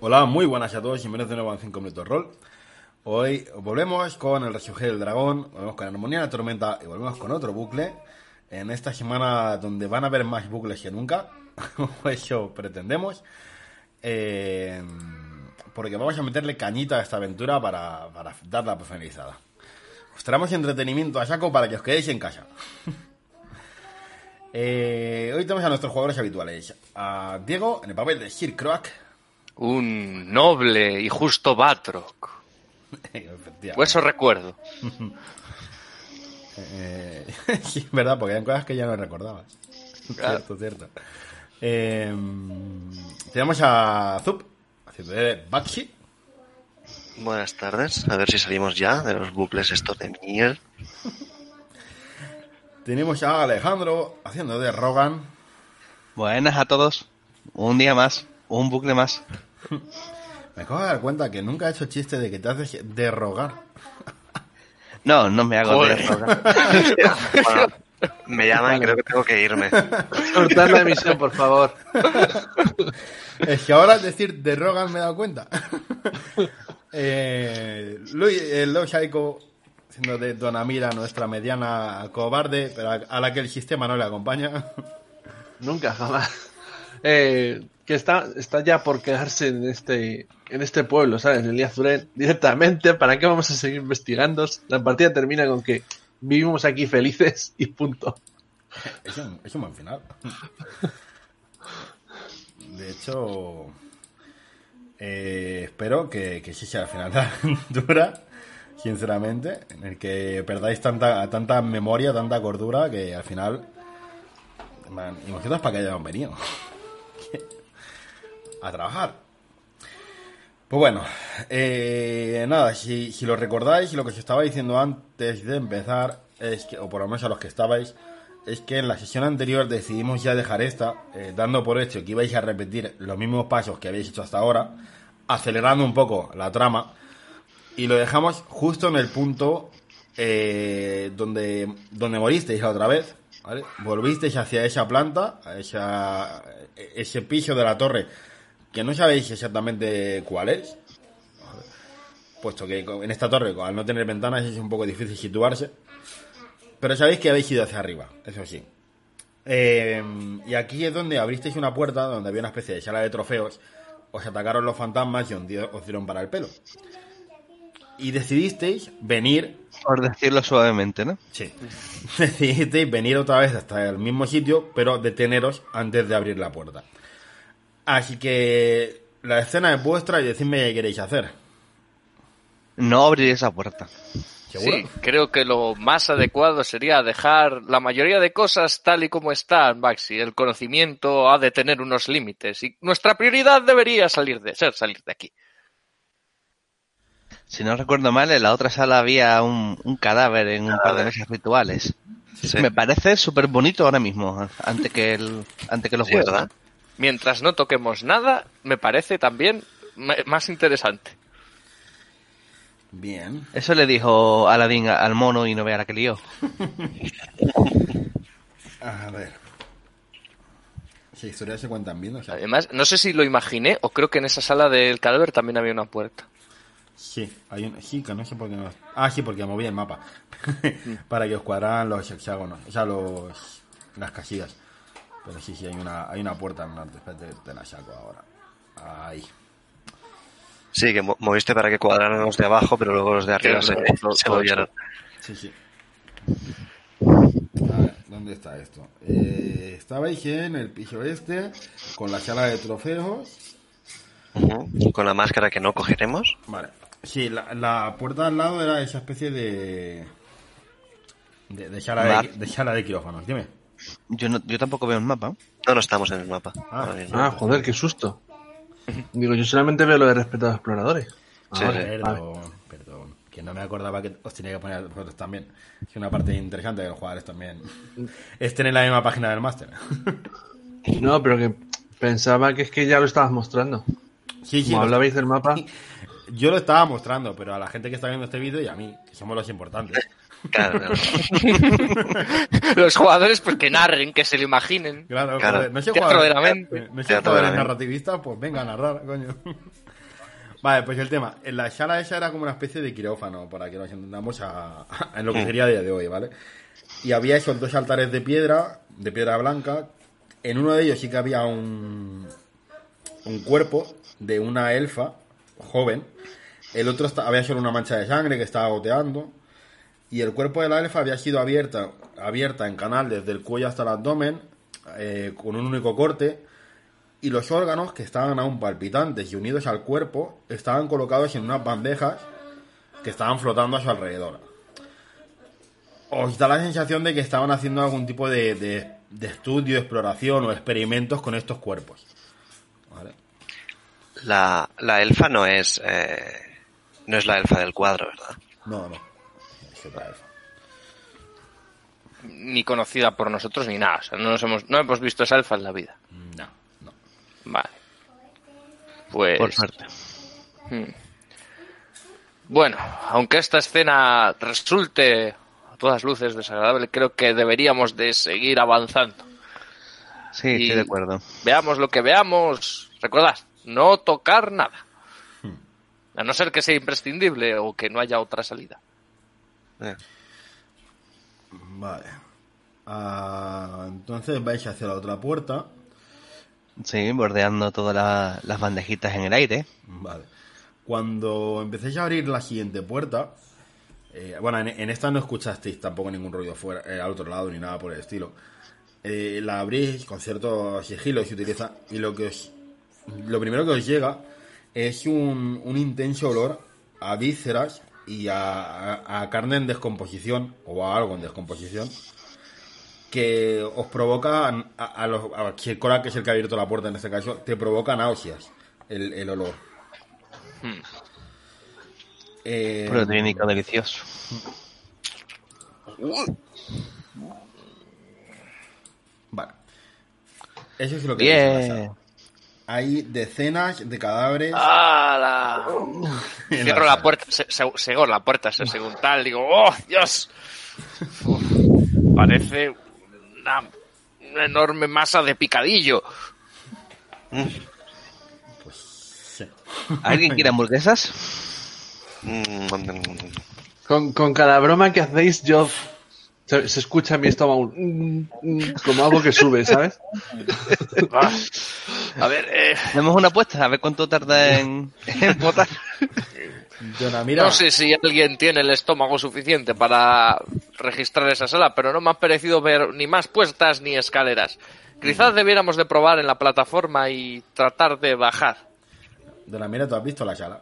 Hola, muy buenas a todos y bienvenidos de nuevo a 5 Minutos Roll. Hoy volvemos con el Resurgir del Dragón, volvemos con Armonía de la Tormenta y volvemos con otro bucle. En esta semana donde van a haber más bucles que nunca, eso pretendemos. Eh, porque vamos a meterle cañita a esta aventura para, para darla por. Os traemos entretenimiento a saco para que os quedéis en casa. Eh, hoy tenemos a nuestros jugadores habituales. A Diego en el papel de Sir Croak. Un noble y justo Batroc. Pues eso recuerdo. Eh, sí, verdad, porque hay cosas que ya no recordabas. Claro. Cierto, cierto. Eh, tenemos a Zup, haciendo de Baxi. Buenas tardes, a ver si salimos ya de los bucles estos de miel. Tenemos a Alejandro, haciendo de Rogan. Buenas a todos. Un día más, un bucle más. Me acabo de dar cuenta que nunca he hecho chiste de que te haces de rogar. No, no me hago de Joder. rogar. Bueno, me llaman y creo que tengo que irme. Cortar la emisión, por favor. Es que ahora al decir de Rogan me he dado cuenta. eh, Luis, Shaiko, siendo de Donamira nuestra mediana cobarde, pero a, a la que el sistema no le acompaña. Nunca, jamás. Eh, que está, está ya por quedarse en este, en este pueblo, ¿sabes? En el Azuren, directamente. ¿Para qué vamos a seguir investigando? La partida termina con que vivimos aquí felices y punto. Es un, es un buen final. De hecho, eh, espero que, que sí sea el final de la aventura, sinceramente, en el que perdáis tanta, tanta memoria, tanta cordura, que al final... Man, imaginaos para que hayamos venido. A trabajar. Pues bueno, eh, nada, si, lo recordáis, lo que os estaba diciendo antes de empezar, es que, o por lo menos a los que estabais, es que en la sesión anterior decidimos ya dejar esta, eh, dando por hecho que ibais a repetir los mismos pasos que habéis hecho hasta ahora, acelerando un poco la trama, y lo dejamos justo en el punto eh, donde, donde moristeis la otra vez. Volvisteis hacia esa planta, a esa, ese piso de la torre, que no sabéis exactamente cuál es, puesto que en esta torre, al no tener ventanas, es un poco difícil situarse. Pero sabéis que habéis ido hacia arriba, eso sí. Eh, y aquí es donde abristeis una puerta donde había una especie de sala de trofeos. Os atacaron los fantasmas y os dieron para el pelo. Y decidisteis venir. Por decirlo suavemente, ¿no? Sí. Decidisteis venir otra vez hasta el mismo sitio, pero deteneros antes de abrir la puerta. Así que la escena es vuestra y decidme qué queréis hacer. No abrir esa puerta. ¿Seguro? Sí, creo que lo más adecuado sería dejar la mayoría de cosas tal y como están, Baxi. El conocimiento ha de tener unos límites y nuestra prioridad debería salir de ser salir de aquí. Si no recuerdo mal, en la otra sala había un, un cadáver en un par de mesas rituales. Sí. Me parece súper bonito ahora mismo, antes que, el, antes que los Sí, juegos. ¿verdad? Mientras no toquemos nada, me parece también más interesante. Bien. Eso le dijo Aladín al mono y no vea la que lió. A ver. Si historias se cuentan bien, o sea, Además, no sé si lo imaginé o creo que en esa sala del cadáver también había una puerta. Sí, hay un, sí, que no sé por qué no. Ah, sí, porque moví el mapa. Para que os cuadraran los hexágonos, o sea, los, las casillas. Pero sí, sí, hay una, hay una puerta en norte. Espérate, te la saco ahora. Ahí. Sí, que mo- moviste para que cuadraran los de abajo, pero luego los de arriba se, todo- se todo movieron. Sí, sí. A ver, ¿dónde está esto? Eh, estabais en el piso este, con la sala de trofeos. Con la máscara que no cogeremos. Vale. Sí, la, la puerta al lado era esa especie de. de, de sala, de, de sala de quirófanos. Dime. Yo, no, yo tampoco veo el mapa. No, no estamos en el mapa. Ah. Ah, joder, qué susto. Digo, yo solamente veo lo de respetados exploradores. Sí, Ahora, sí. vale. Perdón, perdón. Que no me acordaba que os tenía que poner a vosotros también. Es una parte interesante de los jugadores también. Es tener la misma página del máster. No, pero que pensaba que es que ya lo estabas mostrando. Sí, sí. Como lo- hablabais del mapa. Yo lo estaba mostrando, pero a la gente que está viendo este vídeo y a mí, que somos los importantes. Claro. Los jugadores, pues que narren, que se lo imaginen. Claro, Claro. joder, no sé Teatro jugadores, de la mente. no sé jugadores mente. narrativistas, pues venga a narrar, coño. Vale, pues el tema. En la sala esa era como una especie de quirófano, para que nos entendamos a, a- en lo que sería a día de hoy, ¿vale? Y había esos dos altares de piedra, de piedra blanca. En uno de ellos sí que había un, un cuerpo de una elfa joven. El otro había solo una mancha de sangre que estaba goteando. Y el cuerpo de la elfa había sido abierta, abierta en canal desde el cuello hasta el abdomen, eh, con un único corte. Y los órganos, que estaban aún palpitantes y unidos al cuerpo, estaban colocados en unas bandejas que estaban flotando a su alrededor. Os da la sensación de que estaban haciendo algún tipo de, de- de estudio, exploración o experimentos con estos cuerpos. ¿Vale? La, la elfa no es, eh, no es la elfa del cuadro, ¿verdad? No, no. Ni conocida por nosotros ni nada. O sea, no, nos hemos, no hemos visto esa alfa en la vida. No, no. Vale. Pues. Por suerte. Hmm. Bueno, aunque esta escena resulte a todas luces desagradable, creo que deberíamos de seguir avanzando. Sí, Y- estoy de acuerdo. Veamos lo que veamos. Recordad, no tocar nada. A no ser que sea imprescindible o que no haya otra salida. Eh, Vale. Ah, entonces vais hacia la otra puerta. Sí, bordeando todas la- las bandejitas en el aire. Vale. Cuando empecéis a abrir la siguiente puerta, eh, bueno, en, en esta no escuchasteis tampoco ningún ruido fuera, eh, al otro lado ni nada por el estilo. Eh, la abrís con cierto sigilo y se utiliza y lo que os, lo primero que os llega es un, un intenso olor a vísceras y a, a- a carne en descomposición o a algo en descomposición que os provoca a, a los a que es el que ha abierto la puerta en este caso, te provoca náuseas el, el olor. Eh, Proteínico delicioso. Vale. Eso es lo que Bien. Hay decenas de cadáveres. ¡Hala! Cierro la puerta, se, se, la puerta, se- según tal, digo, ¡oh, Dios! Uf, parece una, una enorme masa de picadillo. Sí. ¿Alguien quiere hamburguesas? mm, Con, con cada broma que hacéis, yo. Se, se escucha en mi estómago un, mm, mm, como algo que sube, ¿sabes? A ver, eh, una apuesta, a ver cuánto tarda en, en botar. Dona, mira, no sé si alguien tiene el estómago suficiente para registrar esa sala, pero no me ha parecido ver ni más puestas ni escaleras. Quizás debiéramos de probar en la plataforma y tratar de bajar. Dona, mira, tú has visto la sala.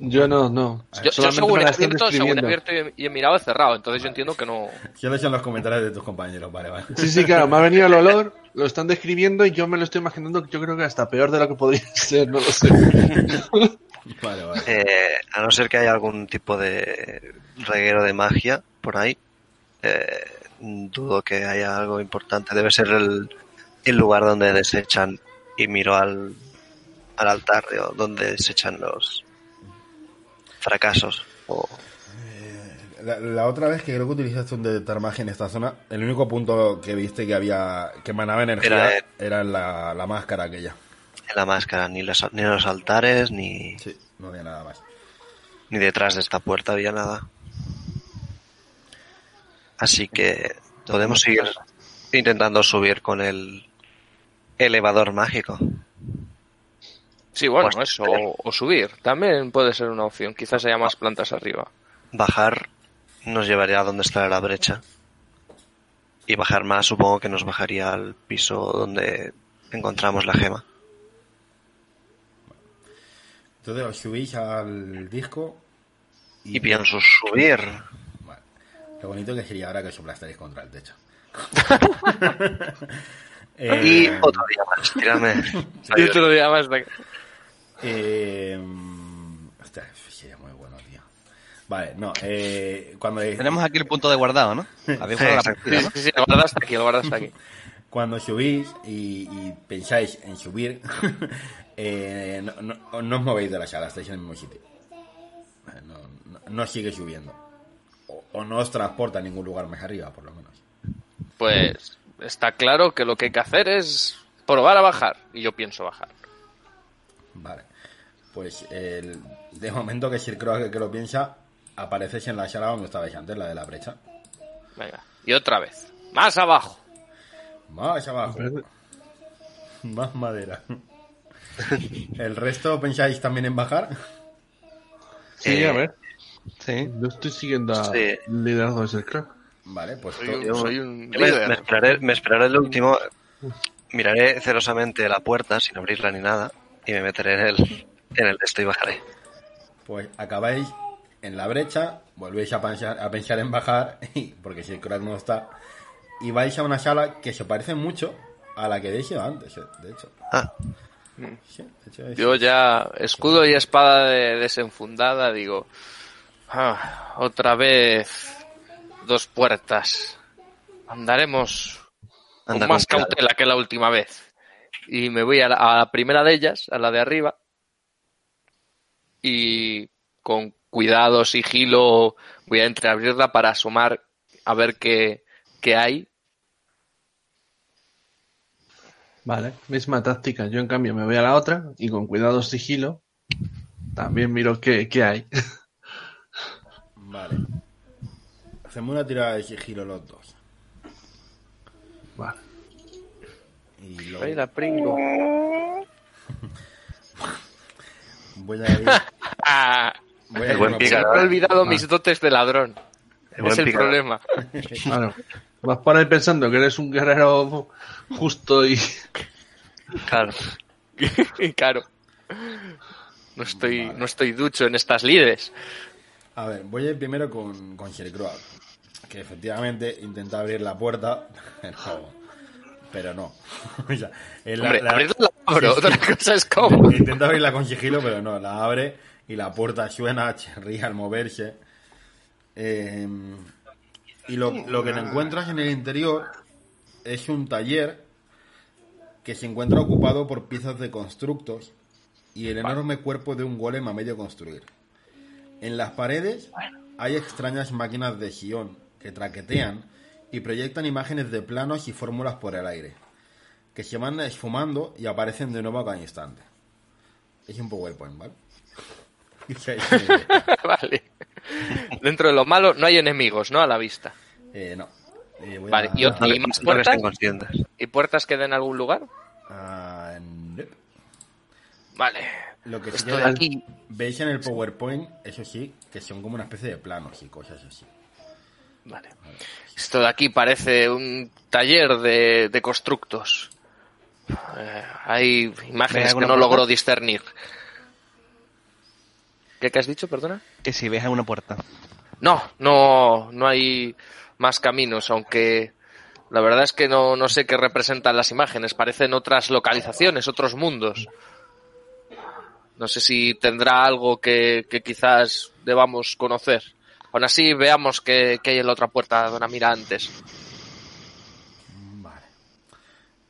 Yo no, no. Yo, yo según he abierto, según he abierto y he, he mirado he cerrado, entonces yo entiendo que no... Yo son los comentarios de tus compañeros, vale, vale. Sí, sí, claro, me ha venido el olor, lo están describiendo y yo me lo estoy imaginando, yo creo que hasta peor de lo que podría ser, no lo sé. Vale, vale. eh, a no ser que haya algún tipo de reguero de magia por ahí, eh, dudo que haya algo importante. Debe ser el, el lugar donde desechan y miro al, al altar de- donde desechan los fracasos. O, La, la otra vez que creo que utilizaste un detectar magia en esta zona, el único punto que viste que había que emanaba energía Era, era, eh, la, la máscara aquella. en la máscara, ni los, ni los altares, ni, Sí, no había nada más. ni detrás de esta puerta había nada. Así que podemos seguir intentando subir con el elevador mágico. Sí, bueno, Pues- eso, o, o subir, también puede ser una opción, quizás haya más plantas arriba. Bajar nos llevaría a donde está la brecha. Y bajar más supongo que nos bajaría al piso donde encontramos la gema. Entonces os subís al disco Y pienso subir. Vale. Lo bonito que sería ahora que os aplastaréis contra el techo. Eh, Y otro día más, tírame. Y otro día más. Eh, hostia, es muy bueno, tío. Vale, no, eh, cuando, Tenemos aquí el punto de guardado, ¿no? Habéis jugado la partida, Sí, ¿no? sí, sí, lo guardaste aquí, lo guardaste aquí. cuando subís y, y pensáis en subir, eh, no, no- no os movéis de la sala, estáis en el mismo sitio. No, no, no sigue subiendo. O, o no os transporta a ningún lugar más arriba, por lo menos. Pues está claro que lo que hay que hacer es probar a bajar. Y yo pienso bajar. Vale. Pues el, de momento que Sir Crow que lo piensa, apareces en la sala donde estabais antes, la de la brecha. Venga. Y otra vez. Más abajo. Más abajo. Más madera. ¿El resto pensáis también en bajar? Sí, Eh, a ver. Sí. Yo estoy siguiendo a Sí. liderazgo de Crack. Vale, pues Soy to- un, Yo- soy un me esperaré, me esperaré el último. Miraré celosamente la puerta sin abrirla ni nada y me meteré en el, en el esto y bajaré. pues acabáis en la brecha, volvéis a pensar, a pensar en bajar, porque si el crack no está, y vais a una sala que se parece mucho a la que habéis ido antes, eh, de hecho. Ah, Sí, de hecho es- Yo ya, escudo y espada de- desenfundada, digo, "Ah, otra vez dos puertas. Andaremos anda con más con cautela que la última vez. Y me voy a la, a la primera de ellas, a la de arriba, y con cuidado, sigilo, voy a entreabrirla para asomar a ver qué, qué hay. Vale, misma táctica. Yo, en cambio, me voy a la otra y con cuidado sigilo. También miro qué, qué hay. Vale. Hacemos una tirada de sigilo los dos. Vale. Y luego la pringo. Voy a ir... Ah, Voy a ir buen he olvidado mis dotes de ladrón. El es el problema. Claro. Vas por ahí pensando que eres un guerrero justo y. Claro. Claro. No estoy, no estoy ducho en estas lides. A ver, voy a ir primero con, con Sir Crow, que efectivamente intenta abrir la puerta, pero, pero no. O sea, él la- Hombre, la- abro, Sí, sí. otra cosa es cómo. Intenta abrirla con sigilo, pero no, la abre y la puerta suena, chirría al moverse. Eh, y lo, lo que te encuentras en el interior es un taller que se encuentra ocupado por piezas de constructos y el enorme cuerpo de un golem a medio construir. En las paredes hay extrañas máquinas de Sion que traquetean y proyectan imágenes de planos y fórmulas por el aire, que se van esfumando y aparecen de nuevo a cada instante. Es un PowerPoint, ¿vale? vale. Dentro de lo malo no hay enemigos, ¿no? A la vista. Eh, no. Eh, voy Vale, a- y No, ¿Y más no puertas? ¿Y puertas que den a algún lugar? Ah, nope. Vale. Lo que sí que aquí. veis en el PowerPoint, eso sí, que son como una especie de planos y cosas así. Vale. Esto de aquí parece un taller de, de constructos. Eh, hay imágenes que no puerta? logro discernir. ¿Qué, qué has dicho, perdona? Que si ves alguna puerta. No, no, no hay más caminos, aunque la verdad es que no, no sé qué representan las imágenes. Parecen otras localizaciones, otros mundos. No sé si tendrá algo que, que quizás debamos conocer. Aún así, veamos qué, qué hay en la otra puerta donde mira antes. Vale.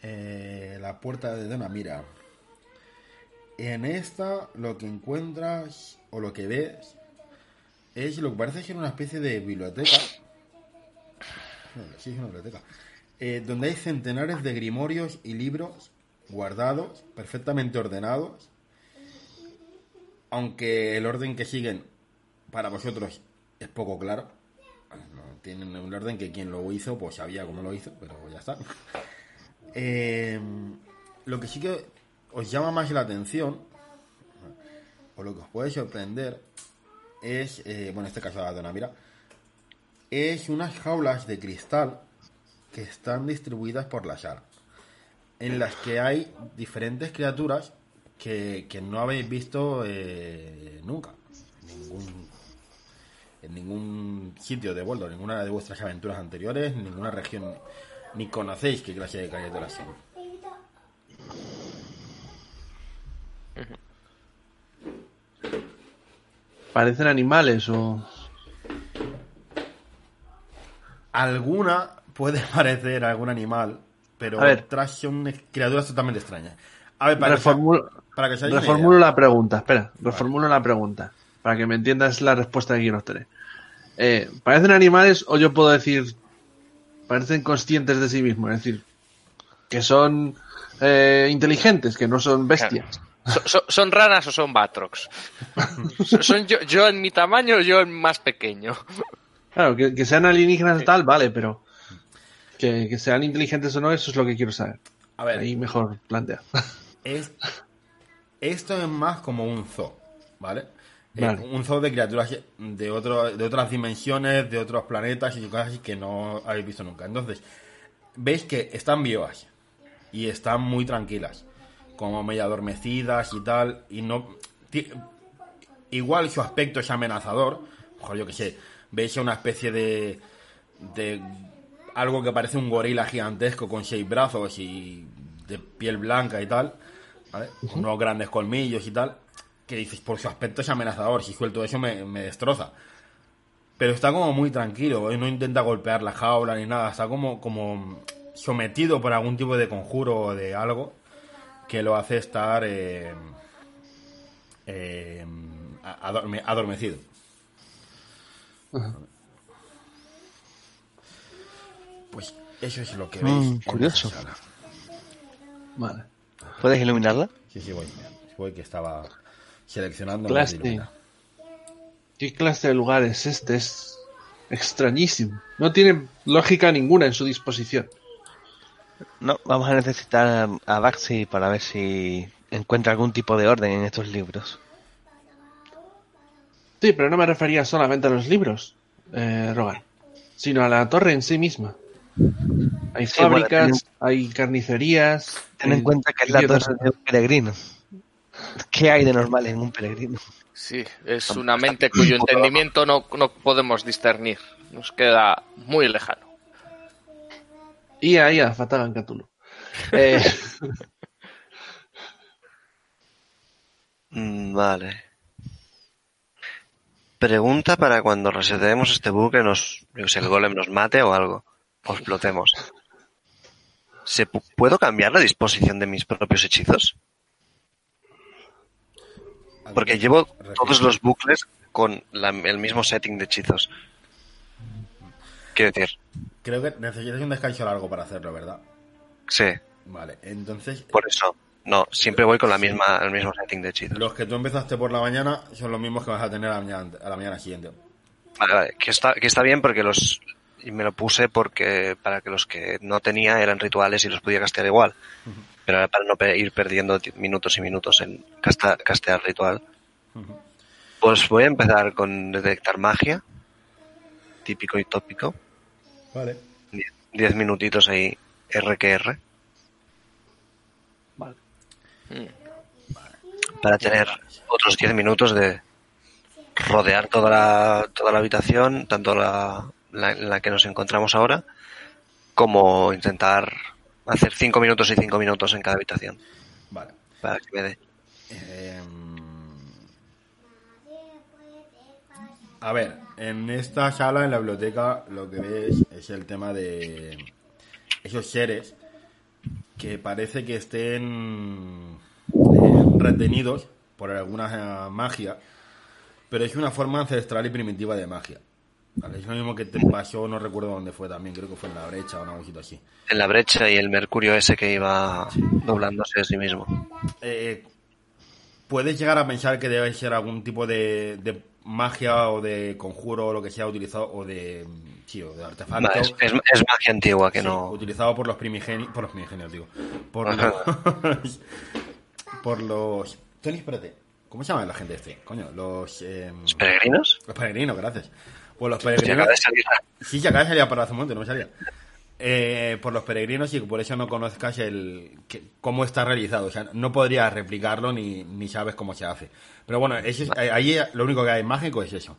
Eh, la puerta de Dona Mira. En esta lo que encuentras o lo que ves es lo que parece ser una especie de biblioteca. Sí, es una biblioteca. Eh, donde hay centenares de grimorios y libros guardados, perfectamente ordenados. Aunque el orden que siguen para vosotros es poco claro. No, tienen un orden que quien lo hizo, pues sabía cómo lo hizo, pero ya está. Eh, lo que sí que os llama más la atención, o lo que os puede sorprender, es, eh, bueno, en este caso la dona mira, es unas jaulas de cristal que están distribuidas por la sala, en las que hay diferentes criaturas que, que no habéis visto eh, nunca, ningún, en ningún sitio de Boulder, ninguna de vuestras aventuras anteriores, en ninguna región ni conocéis qué clase de criaturas son. ¿Parecen animales o...? Alguna puede parecer algún animal, pero otras son criaturas totalmente extrañas. A ver, para que, para que reformulo idea. la pregunta, espera, reformulo la pregunta, para que me entiendas la respuesta que quiero obtener. Eh, ¿Parecen animales o yo puedo decir, parecen conscientes de sí mismos? Es decir, que son eh, inteligentes, que no son bestias. So- so- ¿Son ranas o son batrox? So- ¿Son yo, yo en mi tamaño o yo en más pequeño? Claro, que, que sean alienígenas y tal, vale, pero que, que sean inteligentes o no, eso es lo que quiero saber. A ver, Ahí mejor plantea. es, esto es más como un zoo, ¿vale? Eh, un zoo de criaturas de, otro, de otras dimensiones, de otros planetas y cosas así que no habéis visto nunca. Entonces, veis que están vivas y están muy tranquilas, como medio adormecidas y tal, y no... Igual su aspecto es amenazador, ojo, yo que sé, veis una especie de... de algo que parece un gorila gigantesco con seis brazos y de piel blanca y tal, ¿vale? Unos grandes colmillos y tal, que dices, por su aspecto es amenazador, si suelto eso me, me destroza. Pero está como muy tranquilo, ¿eh? no intenta golpear la jaula ni nada, está como, como sometido por algún tipo de conjuro o de algo que lo hace estar eh, eh, adorme- adormecido. Pues eso es lo que veis. Mm, en curioso. esa sala. Vale. ¿Puedes iluminarla? Sí, sí, voy. Voy que estaba seleccionando. Clase. ¿Qué clase de lugar es este? Es extrañísimo. No tiene lógica ninguna en su disposición. No, vamos a necesitar a, Baxi para ver si encuentra algún tipo de orden en estos libros. Sí, pero no me refería solamente a los libros, eh, Rogan, sino a la torre en sí misma. Hay Sí, bueno, fábricas, ten hay carnicerías. Ten en hay cuenta que es la torre de un peregrino. ¿Qué hay de normal en un peregrino? Sí, es una mente cuyo entendimiento no, no podemos discernir. Nos queda muy lejano. Ia, ia, Fatagan Cthulhu. Eh, Mm, Vale. Pregunta para cuando resetemos este bucle, nos, yo que sé, el golem nos mate o algo. O explotemos. ¿Se pu- ¿Puedo cambiar la disposición de mis propios hechizos? Porque llevo todos los bucles con la- el mismo setting de hechizos. Quiero decir, Creo que necesitas un descanso largo para hacerlo, ¿verdad? sí, Vale, entonces por eso. No, siempre voy con la misma, el mismo setting de hechizos. los que tú empezaste por la mañana son los mismos que vas a tener a la mañana, a la mañana siguiente. Vale, vale, que está, que está bien porque los y me lo puse porque para que los que no tenía eran rituales y los podía castear igual. Pero para no ir perdiendo minutos y minutos en casta- castear ritual. Pues voy a empezar con detectar magia. Típico y tópico. Vale. Die- Diez minutitos ahí, R que R. vale. Para tener otros diez minutos de rodear toda la, toda la habitación, tanto la, la en la que nos encontramos ahora, como intentar hacer cinco minutos y cinco minutos en cada habitación. Vale. Para que me dé. Em, a ver, en esta sala, en la biblioteca, lo que ves es el tema de esos seres que parece que estén eh, retenidos por alguna eh, magia, pero es una forma ancestral y primitiva de magia. Vale, Es lo mismo que te pasó, no recuerdo dónde fue también, creo que fue en la brecha o una cosita así. En la brecha y el mercurio ese que iba doblándose a sí mismo. eh, puedes llegar a pensar que debe ser algún tipo de, de magia o de conjuro o lo que sea utilizado o de sí, o de artefacto Vale, es, es- es magia antigua que sí, no. utilizado por los primigenios por los primigenios digo por los por los Tony espérate ¿cómo se llama la gente este? coño los eh, ¿Los peregrinos? los peregrinos gracias por los peregrinos acaba de salir. Sí, ya acaba de salir para hace un momento, no me salía. Eh, por los peregrinos y por eso no conozcas el que- cómo está realizado. O sea, no podrías replicarlo ni, ni sabes cómo se hace. Pero bueno, eso es- eh, ahí lo único que hay mágico es eso.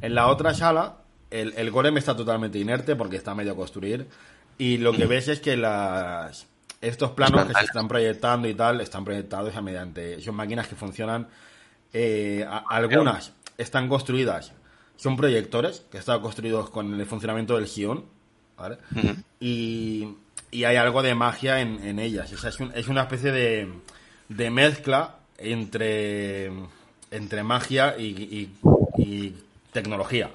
En la otra sala, el, el golem está totalmente inerte porque está medio a construir. Y lo que ves es que las estos planos que se están proyectando y tal están proyectados ya mediante son máquinas que funcionan eh, a- algunas están construidas son proyectores que están construidos con el funcionamiento del guion ¿vale? Y, y hay algo de magia en, en ellas. O sea, es, un- es una especie de, de mezcla entre, entre magia y, y- y tecnología,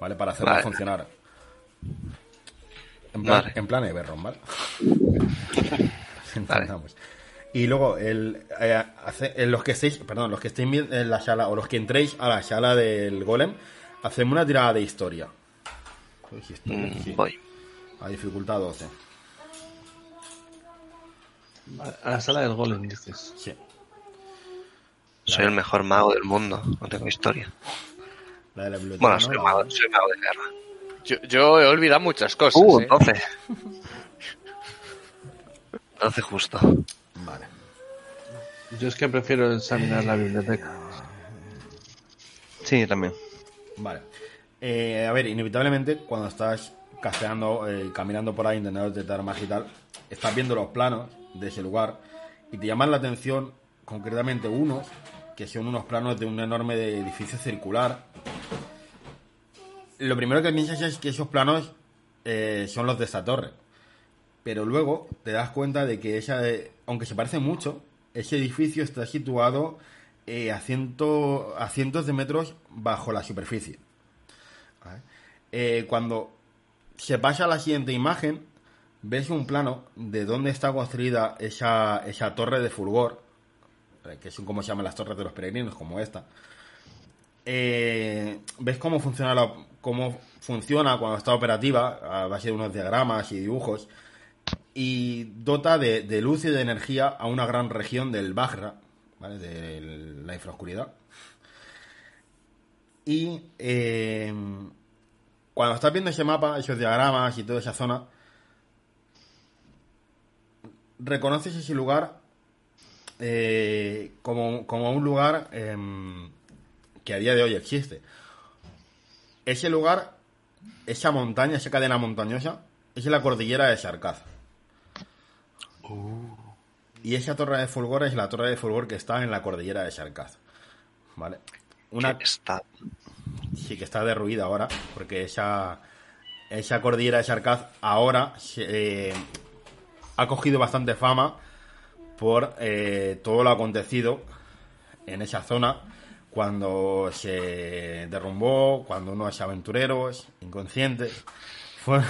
¿vale? Para hacerlo Vale. funcionar. En plan, Vale. en plan Everron, ¿vale? Entendamos. Y luego, el, eh, hace- los que estéis, perdón, los que estéis en la sala, o los que entréis a la sala del golem, hacemos una tirada de historia. Uy, historia, Mm, sí. Voy. A dificultad 12. A la sala del golem, dices. Sí. Soy el mejor mago del mundo. No tengo historia. La de la biblioteca. Bueno, ¿no? soy La- mago, soy mago de guerra. Yo, yo he olvidado muchas cosas. Uh, ¿eh? 12. 12 justo. Vale. Yo es que prefiero examinar la biblioteca. Sí, también. Vale. Eh, a ver, inevitablemente, cuando estás casteando, eh, caminando por ahí, intentando detectar magia y tal, estás viendo los planos de ese lugar y te llaman la atención concretamente unos, que son unos planos de un enorme edificio circular. Lo primero que piensas es que esos planos eh, son los de esta torre. Pero luego te das cuenta de que esa, eh, aunque se parece mucho, ese edificio está situado eh, a, ciento, a cientos de metros bajo la superficie. Eh, cuando se pasa a la siguiente imagen, ves un plano de dónde está construida esa, esa torre de fulgor, eh, que son como se llaman las torres de los peregrinos, como esta. Ves cómo funciona cómo funciona cuando está operativa a base de unos diagramas y dibujos y dota de, de luz y de energía a una gran región del Bagra, de la infraoscuridad. Y eh, cuando estás viendo ese mapa, esos diagramas y toda esa zona, reconoces ese lugar eh, como, como un lugar em, que a día de hoy existe. Ese lugar, esa montaña, esa cadena montañosa, es la cordillera de Sarkaz. Y esa torre de fulgor es la torre de fulgor que está en la cordillera de Sarkaz. ¿Vale? Una, ¿Qué está? sí que está derruida ahora, porque esa, esa cordillera de Sarkaz ahora se, eh, ha cogido bastante fama por eh, todo lo acontecido en esa zona cuando se derrumbó, cuando unos aventureros inconscientes fueron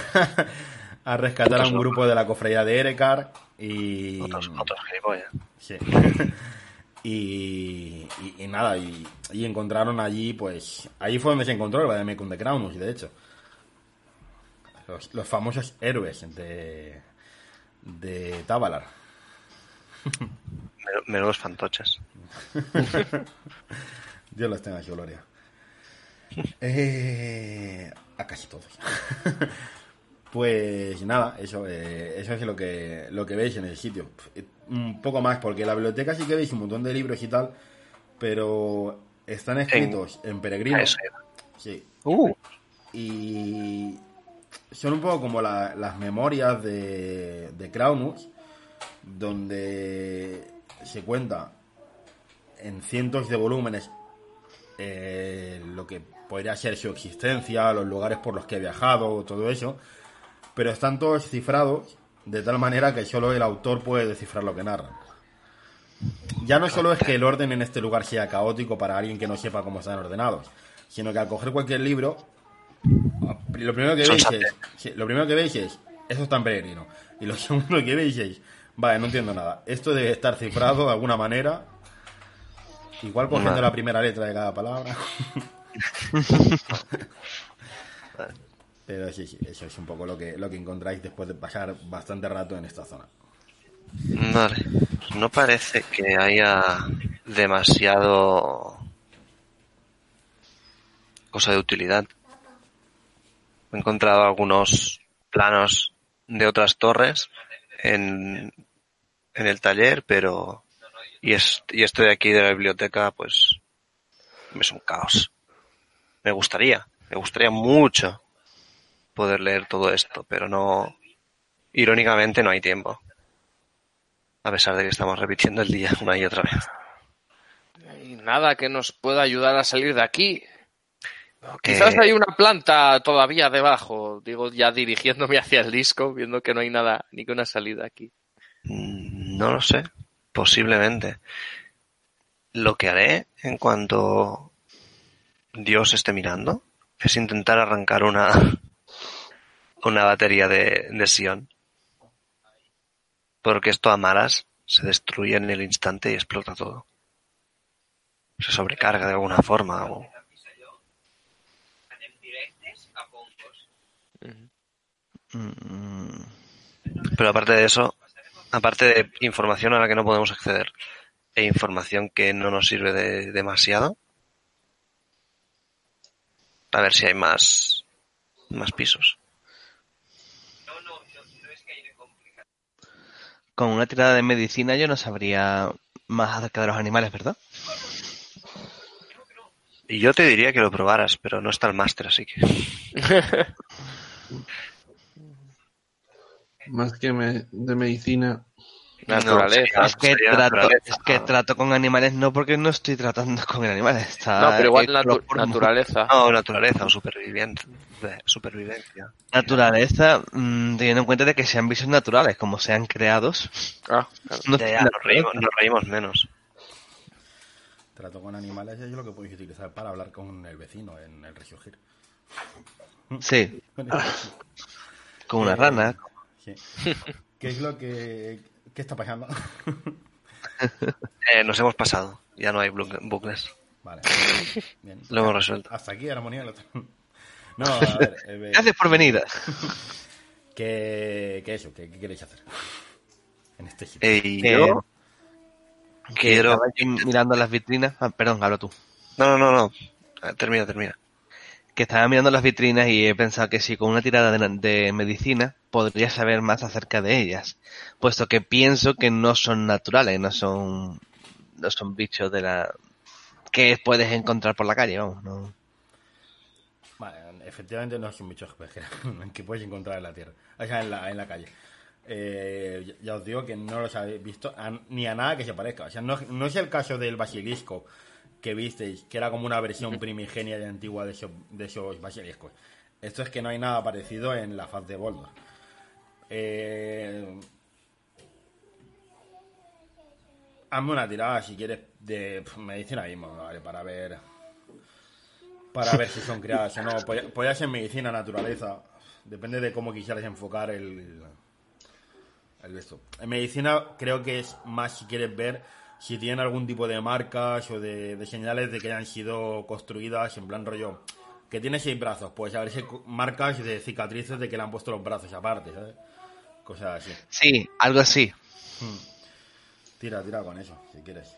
a rescatar a un grupo de la cofradía de Erekar y... Otros, otros gilipollas. Sí. y, y, y nada, y, y encontraron allí, pues, ahí fue donde se encontró el Vademecum de Kraunus, de hecho. Los, los famosos héroes de, de Tavalar. Menu- Menudos fantoches. Dios los tenga en su gloria. Eh, a casi todos. pues nada, eso, eh, eso es lo que, lo que veis en el sitio. Un poco más, porque en la biblioteca sí que veis un montón de libros y tal, pero están escritos en, peregrino. A eso iba. Sí. Uh, Y son un poco como la- las memorias de, de Kraunus, donde se cuenta en cientos de volúmenes eh, lo que podría ser su existencia, los lugares por los que he viajado, todo eso, pero están todos cifrados de tal manera que solo el autor puede descifrar lo que narra. Ya no solo es que el orden en este lugar sea caótico para alguien que no sepa cómo están ordenados, sino que al coger cualquier libro, lo primero que veis es, lo primero que veis es, eso está en peregrino, y lo segundo que veis es, vale, no entiendo nada, esto debe estar cifrado de alguna manera, igual cogiendo la primera letra de cada palabra. Pero sí, sí, eso es un poco lo que, lo que encontráis después de pasar bastante rato en esta zona. Vale. No parece que haya demasiado cosa de utilidad. He encontrado algunos planos de otras torres en, en el taller, pero y, es, y esto de aquí de la biblioteca, pues es un caos. Me gustaría, me gustaría mucho poder leer todo esto, pero no, irónicamente no hay tiempo. A pesar de que estamos repitiendo el día una y otra vez. Y nada que nos pueda ayudar a salir de aquí. Quizás hay una planta todavía debajo, digo ya dirigiéndome hacia el disco, viendo que no hay nada, ni que una salida aquí. Mm, No lo sé, posiblemente. Lo que haré en cuanto Dios esté mirando es intentar arrancar una una batería de, de Sion. Porque esto a malas se destruye en el instante y explota todo. Se sobrecarga de alguna forma o Pero aparte de eso, aparte de información a la que no podemos acceder e información que no nos sirve de demasiado, a ver si hay más, más pisos. Con una tirada de medicina yo no sabría más acerca de los animales, ¿verdad? Y yo te diría que lo probaras, pero no está el máster, así que... Más que me- de medicina. Naturaleza. No, es, que trato, naturaleza. es que trato con animales no porque no estoy tratando con animales. Está No, pero igual natu- naturaleza. No, naturaleza o superviviente, de- supervivencia. Naturaleza, mm, teniendo en cuenta de que sean bichos naturales, como sean creados. Ah, claro. No Ya, nos, reímos, nos reímos menos. Trato con animales es lo que podéis utilizar para hablar con el vecino en el Regio Gir. Sí, con una Eh, rana. Sí. ¿Qué es lo que... ¿Qué está pasando? Eh, nos hemos pasado, ya no hay bucles. vale. Bien. Lo hemos resuelto. Hasta aquí, armonía. el otro. No, a ver. eh, Gracias por venir. ¿qué, qué eso? ¿Qué, qué queréis hacer? En este sitio. Eh, Que- yo quiero... mirando las vitrinas. Ah, perdón, hablo tú. No, no, no, no. Eh, Termina, termina. Que estaba mirando las vitrinas y he pensado que si con una tirada de, medicina podría saber más acerca de ellas. Puesto que pienso que no son naturales, no son, no son bichos de la, que puedes encontrar por la calle, vamos, no. Vale, efectivamente no es un bicho que, puedes encontrar en la tierra, o sea, en la, en la calle. Eh, ya- os digo que no los habéis visto ni a nada que se parezca. O sea, no, no es el caso del basilisco que visteis, que era como una versión primigenia y antigua de esos, de esos basiliscos. Esto es que no hay nada parecido en la faz de Voldor. Eh, hazme una tirada si quieres de medicina mismo, ¿vale? Para ver para ver si son creadas o no. Podría, podría ser medicina, naturaleza. Depende de cómo quisieras enfocar el, el esto. En medicina creo que es más si quieres ver si tienen algún tipo de marcas o de, de señales de que hayan sido construidas en plan rollo. Que tiene seis brazos, pues a ver si hay cu- marcas de cicatrices de que le han puesto los brazos aparte, ¿sabes? Cosas así. Sí, algo así. Tira, tira con eso, si quieres.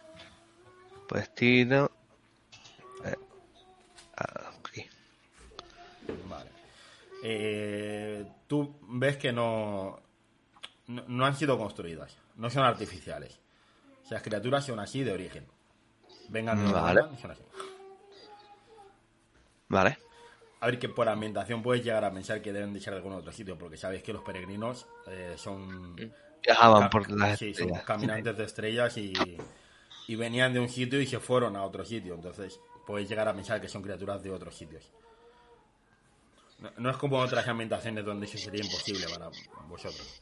Pues tiro. eh, aquí. Vale. Eh, tú ves que no, no, no han sido construidas, no son artificiales. Las criaturas son así de origen. Vengan de Vale. vengan, son así. Vale. A ver que por ambientación puedes llegar a pensar que deben de ser de algún otro sitio, porque sabes que los peregrinos eh, son, Viajaban por las sí, son caminantes de estrellas y, y venían de un sitio y se fueron a otro sitio. Entonces puedes llegar a pensar que son criaturas de otros sitios. No, no es como otras ambientaciones donde eso sería imposible para vosotros.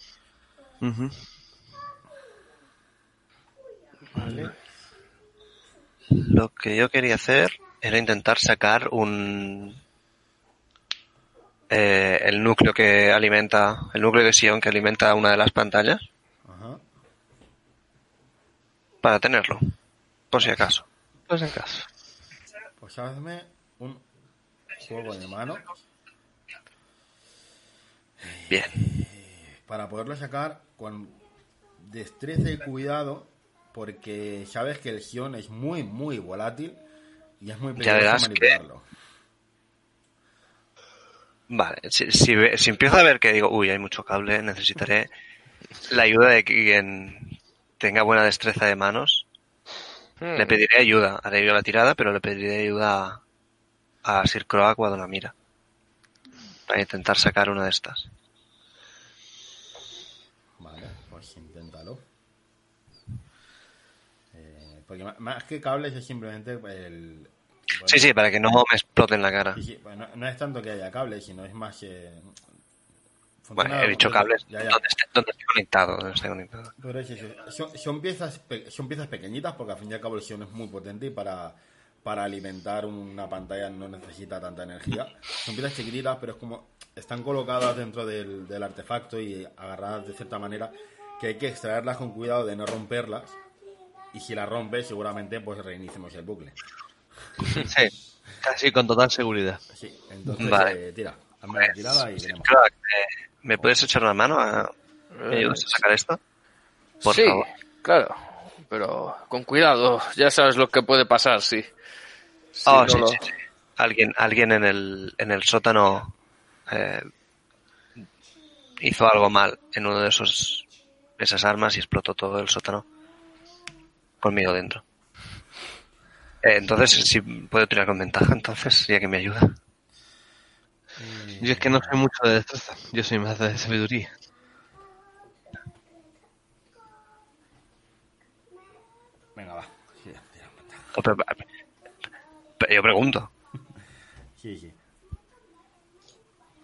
Lo que yo quería hacer era intentar sacar un... eh, el núcleo que alimenta, el núcleo de Sion que alimenta una de las pantallas Ajá. para tenerlo, por si acaso. Pues en caso. Pues hazme un juego de mano Bien. para poderlo sacar con destreza y cuidado, porque sabes que el Sion es muy, muy volátil y es muy Ya peligroso que- manipularlo. Vale, si, si, ve- si empiezo a ver que digo, uy, hay mucho cable, necesitaré la ayuda de quien tenga buena destreza de manos. Hmm. Le pediré ayuda, haré yo la tirada, pero le pediré ayuda a, a Sir Croak o a Donamira. Para intentar sacar una de estas. pues inténtalo. Eh, porque más que cables es simplemente el... Sí, sí, para que no me explote en la cara. Sí, sí, bueno, no es tanto que haya cables, sino es más que... Bueno, funciona he dicho cables. Ya, ya. Donde esté, donde esté conectado, donde esté conectado. Pero es eso. Son, son piezas son piezas pequeñitas porque al fin y al cabo el Xeon es muy potente y para, para alimentar una pantalla no necesita tanta energía. Son piezas chiquititas, pero es como están colocadas dentro del, del artefacto y agarradas de cierta manera que hay que extraerlas con cuidado de no romperlas. Y si las rompes, seguramente pues reiniciemos el bucle. Sí, casi con total seguridad. Sí, entonces Vale. eh, tira. Hazme la tirada y Sí, tenemos. crack, eh, ¿Me puedes echar una mano? A... ¿Me ayudas a sacar esto? Por sí, favor. claro. Pero con cuidado, ya sabes lo que puede pasar, sí. Si Oh, no sí, lo- sí, sí. Alguien, alguien en el, en el sótano eh, hizo algo mal en uno de esos esas armas y explotó todo el sótano conmigo dentro. Eh, entonces, si puedo tirar con ventaja, entonces, ya que me ayuda. Yo es que no soy mucho de destreza, yo soy más de sabiduría. Venga, va. Sí, tira. Pero- pero yo pregunto. Sí, sí.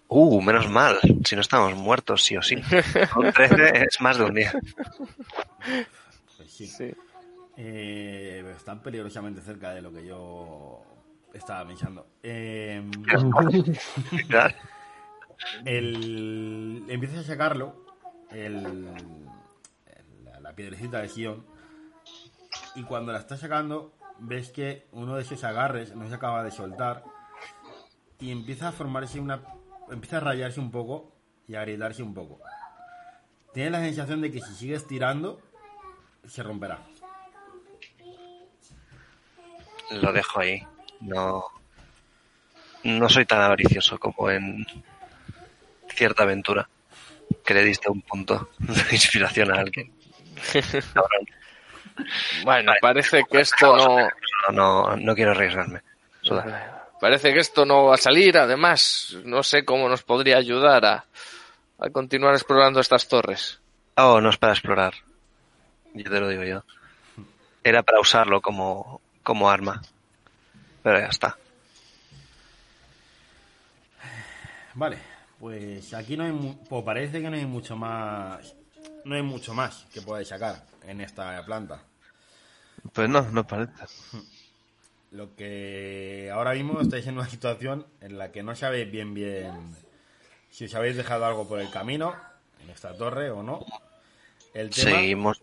Uh, menos mal. Si no estamos muertos, sí o sí. Con 13 es más de un día. Pues sí. Sí. Eh, están peligrosamente cerca de lo que yo estaba pensando. Eh, el, empiezas a sacarlo, el, la piedrecita de Sion, y cuando la estás sacando, ves que uno de esos agarres no se acaba de soltar y empieza a formarse una. empieza a rayarse un poco y a agrietarse un poco. Tienes la sensación de que si sigues tirando, se romperá. Lo dejo ahí. No. No soy tan avaricioso como en cierta aventura. Que le diste un punto de inspiración a alguien. Bueno, Vale. parece que esto no... No, no, no quiero arriesgarme. Suda. Parece que esto no va a salir. Además, no sé cómo nos podría ayudar a, a continuar explorando estas torres. Oh, no es para explorar. Yo te lo digo yo. Era para usarlo como, como arma. Pero ya está. Vale, pues aquí no hay, mu- pues parece que no hay mucho más, no hay mucho más que podáis sacar en esta planta. Pues no, no parece. Lo que ahora mismo estáis en una situación en la que no sabéis bien bien si os habéis dejado algo por el camino en esta torre o no. El tema, Seguimos.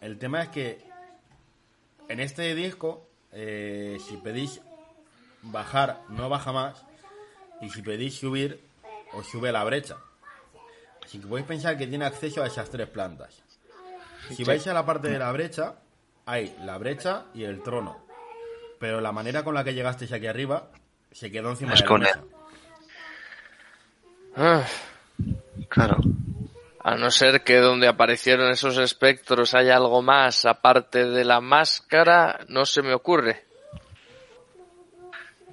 el tema es que en este disco, eh, si pedís bajar, no baja más. Y si pedís subir, os sube la brecha. Así que podéis pensar que tiene acceso a esas tres plantas. Si vais a la parte de la brecha, hay la brecha y el trono. Pero la manera con la que llegasteis aquí arriba se quedó encima Es de la con mesa. Ah, Claro. A no ser que donde aparecieron esos espectros haya algo más aparte de la máscara, no se me ocurre.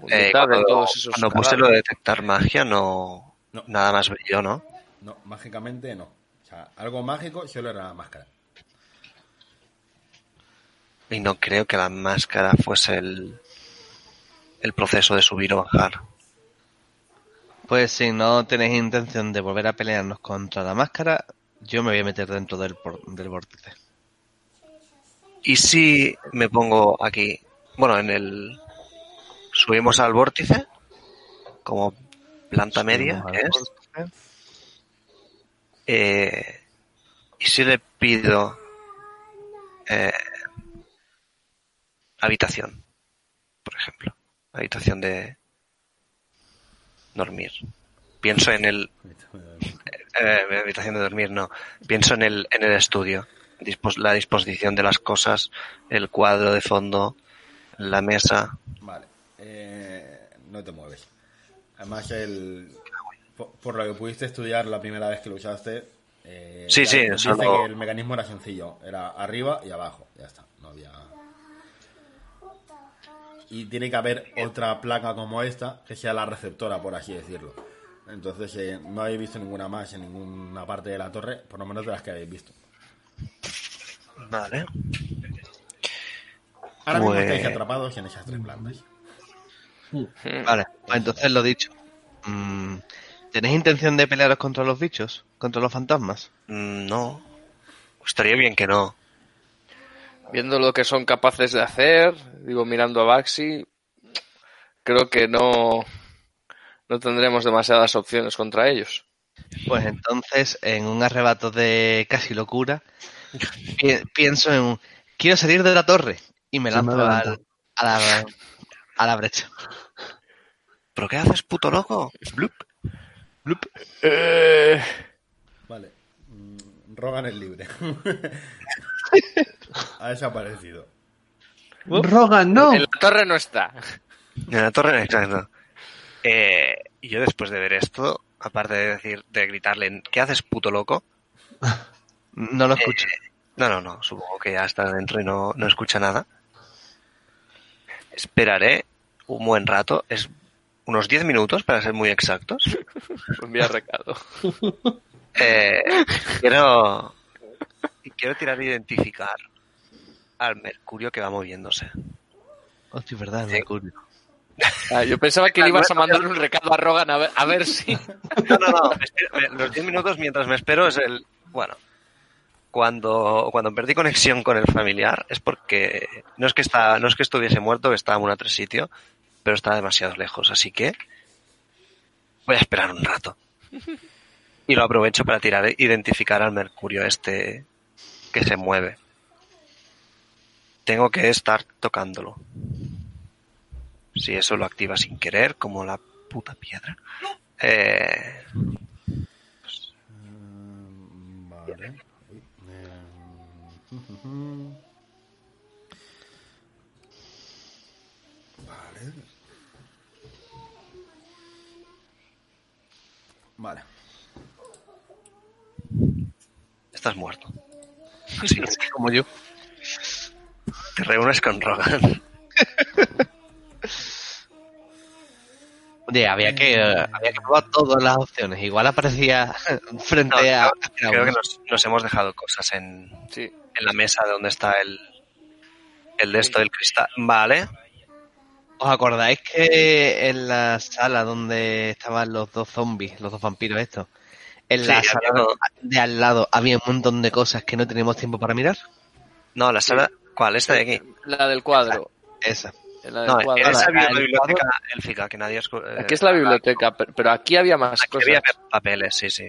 Eh, cuando todos esos cuando puse lo de detectar magia, no, No. nada más brilló, ¿no? No, mágicamente no. O sea, algo mágico solo era la máscara. Y no creo que la máscara fuese el, el proceso de subir o bajar. Pues si no tenéis intención de volver a pelearnos contra la máscara, yo me voy a meter dentro del, del vórtice. ¿Y si me pongo aquí? Bueno, en el... Subimos al vórtice, como planta media, Subimos que es. Eh, y si le pido eh, habitación, por ejemplo, habitación de dormir. Pienso en el eh, habitación de dormir, no. Pienso en el en el estudio, Dispos- la disposición de las cosas, el cuadro de fondo, la mesa. Vale. Eh, no te mueves. Además, el, por, por lo que pudiste estudiar la primera vez que lo usaste, eh, Sí, sí, dice solo- que el mecanismo era sencillo. Era arriba y abajo. Ya está. No había... Y tiene que haber otra placa como esta que sea la receptora, por así decirlo. Entonces eh, no habéis visto ninguna más en ninguna parte de la torre, por lo menos de las que habéis visto. Vale. Ahora mismo Pues- estáis atrapados en esas tres plantas. Vale, pues entonces lo dicho. Mm, ¿Tenéis intención de pelearos contra los bichos? ¿Contra los fantasmas? Mm, No. Estaría bien que no. Viendo lo que son capaces de hacer, digo, mirando a Baxi, creo que no, no tendremos demasiadas opciones contra ellos. Pues entonces, en un arrebato de casi locura, pi- pienso en un, quiero salir de la torre y me lanzo al- a, la, a la brecha. ¿Pero qué haces, puto loco? Blup. Eh, Vale. Mm, Rogan es libre. ha desaparecido. Rogan, no. En la torre no está. En la torre, exacto. Eh, y yo después de ver esto, aparte de decir, de gritarle, ¿qué haces, puto loco? No lo escucho. No, no, no, supongo que ya está dentro y no, no escucha nada. Esperaré un buen rato, es unos 10 minutos para ser muy exactos. Envía recado. Eh, quiero, quiero tirar a identificar al mercurio que va moviéndose. Hostia, verdad, Sí. Mercurio. Ah, yo pensaba que le ibas a mandar un recado a Rogan a ver, a ver si... No, no, no. me espero- me- los 10 minutos mientras me espero es el. Bueno. Cuando, cuando perdí conexión con el familiar es porque no es que está, no es que estuviese muerto, que estaba en otro sitio, pero estaba demasiado lejos, así que voy a esperar un rato. Y lo aprovecho para tirar identificar al mercurio este que se mueve. Tengo que estar tocándolo. Si eso lo activa sin querer, como la puta piedra. Eh, Mm, Vale. Vale. Vale. estás muerto. Como yo. te reúnes con Rogan. Oye, había que, eh, había que probar todas las opciones. Igual aparecía frente No, a... creo, creo que nos, nos hemos dejado cosas en, Sí. en la mesa de donde está el, el de esto del cristal. Vale. ¿Os acordáis que en la sala donde estaban los dos zombies, los dos vampiros estos, en la Sí, sala de al lado había un montón de cosas que no teníamos tiempo para mirar? No, la sala. ¿Cuál? Esta de aquí. La del cuadro. Esa. La del No, cuadro. en esa la- había la biblioteca élfica que nadie eh, Aquí es la biblioteca, pero, pero aquí había más Aquí cosas. había papeles, sí, sí.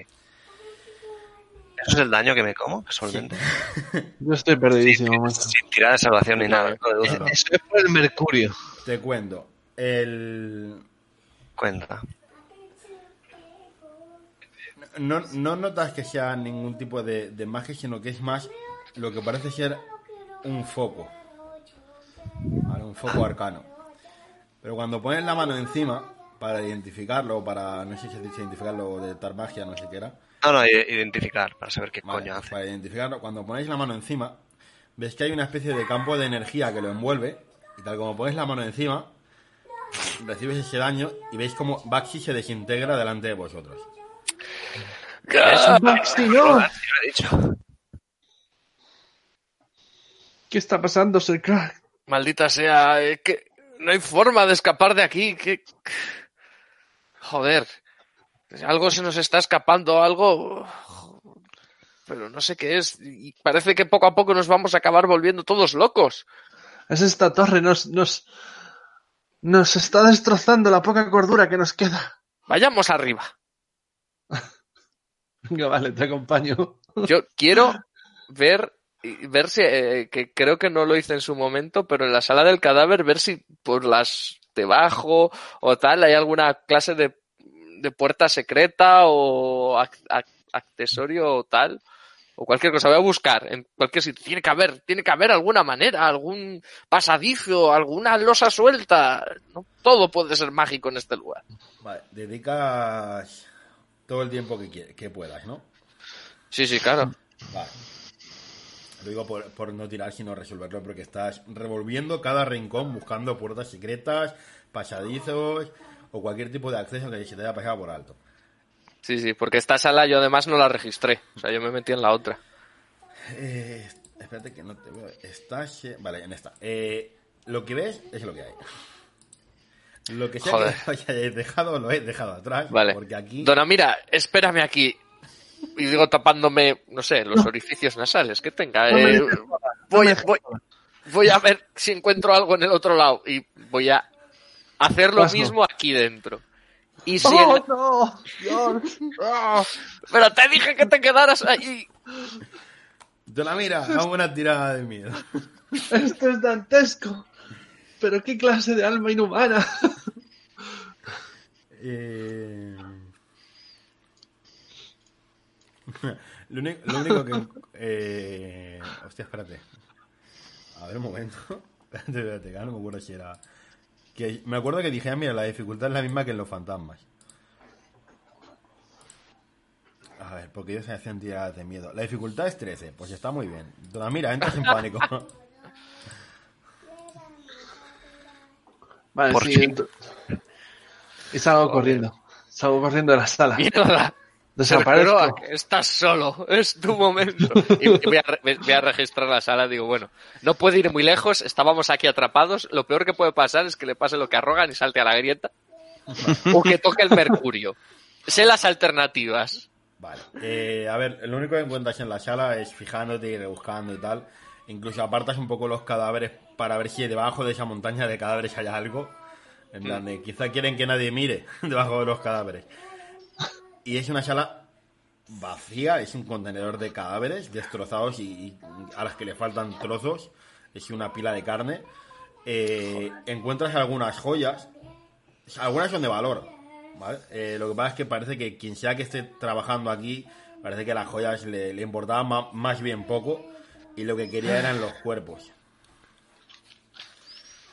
¿Eso es el daño que me como, casualmente? Yo estoy perdidísimo, macho. Sin tirar de salvación ni nada. no Es- dudo. Eso es por el mercurio. Te cuento. El... Cuenta. No, no notas que sea ningún tipo de, de magia, sino que es más lo que parece ser un foco. ¿Vale? Un foco arcano. Pero cuando pones la mano encima, para identificarlo, para, no sé si se dice identificarlo o detectar magia, no sé qué era. No, no, identificar, para saber qué Vale, coño hace. Para identificarlo, cuando ponéis la mano encima, ves que hay una especie de campo de energía que lo envuelve, y tal como ponéis la mano encima, recibes ese daño y veis como Baxi se desintegra delante de vosotros. He dicho. ¿Qué está pasando, Sir Crack? Maldita sea, eh, que no hay forma de escapar de aquí. Que... Joder, algo se nos está escapando, algo. Pero no sé qué es. Y parece que poco a poco nos vamos a acabar volviendo todos locos. Es esta torre, nos, nos, nos está destrozando la poca cordura que nos queda. Vayamos arriba. Venga, vale, te acompaño. Yo quiero ver, ver si, eh, que creo que no lo hice en su momento, pero en la sala del cadáver, ver si por las debajo o tal hay alguna clase de, de puerta secreta o ac- ac- accesorio o tal. O cualquier cosa, voy a buscar en cualquier sitio. Tiene que haber, tiene que haber alguna manera, algún pasadizo, alguna losa suelta. No, todo puede ser mágico en este lugar. Vale, dedicas todo el tiempo que, que puedas, ¿no? Sí, sí, claro. Vale. Lo digo por, por no tirar, sino resolverlo, porque estás revolviendo cada rincón buscando puertas secretas, pasadizos o cualquier tipo de acceso que se te haya pasado por alto. Sí, sí, porque esta sala yo además no la registré. O sea, yo me metí en la otra. Eh, espérate que no te veo. Está... lle- Vale, en esta. Eh, lo que ves es lo que hay. Lo que sea Joder. que hayáis dejado, lo he dejado atrás. Vale. Porque aquí... Dona, mira, espérame aquí. Y digo tapándome, no sé, los orificios nasales que tenga. Eh, no voy, me dejes voy, voy a ver si encuentro algo en el otro lado. Y voy a hacer lo mismo aquí dentro. Y si ¡Oh, no! Dios. ¡Oh! Pero te dije que te quedaras ahí. Dona, mira, hago una tirada de miedo. Esto es dantesco. Pero qué clase de alma inhumana. Eh... lo, único, lo único que... Eh... Hostia, espérate. A ver, un momento. Espérate, espérate, no me acuerdo si era... Que me acuerdo que dije, "Ah, mira, la dificultad es la misma que en los fantasmas. A ver, porque ellos se hacen tiradas de miedo. La dificultad es 13, pues está muy bien. Dona, mira, entras en pánico. Vale, Por sí, Y salgo corriendo. Salgo corriendo de la sala. Mierda. Desaparezco. Pero estás solo, es tu momento. Y voy a, voy a registrar la sala, digo, bueno, no puede ir muy lejos, estábamos aquí atrapados, lo peor que puede pasar es que le pase lo que a Rogan y salte a la grieta, o que toque el mercurio. Sé las alternativas. Vale. Eh, a ver, lo único que encuentras en la sala es fijándote y rebuscando y tal. Incluso apartas un poco los cadáveres para ver si debajo de esa montaña de cadáveres hay algo. En plan de, quizá quieren que nadie mire debajo de los cadáveres. Y es una sala vacía, es un contenedor de cadáveres destrozados y, y a las que le faltan trozos. Es una pila de carne. Eh, encuentras algunas joyas. Algunas son de valor, ¿vale? Eh, lo que pasa es que parece que quien sea que esté trabajando aquí, parece que las joyas le, le importaban ma- más bien poco y lo que quería eran los cuerpos.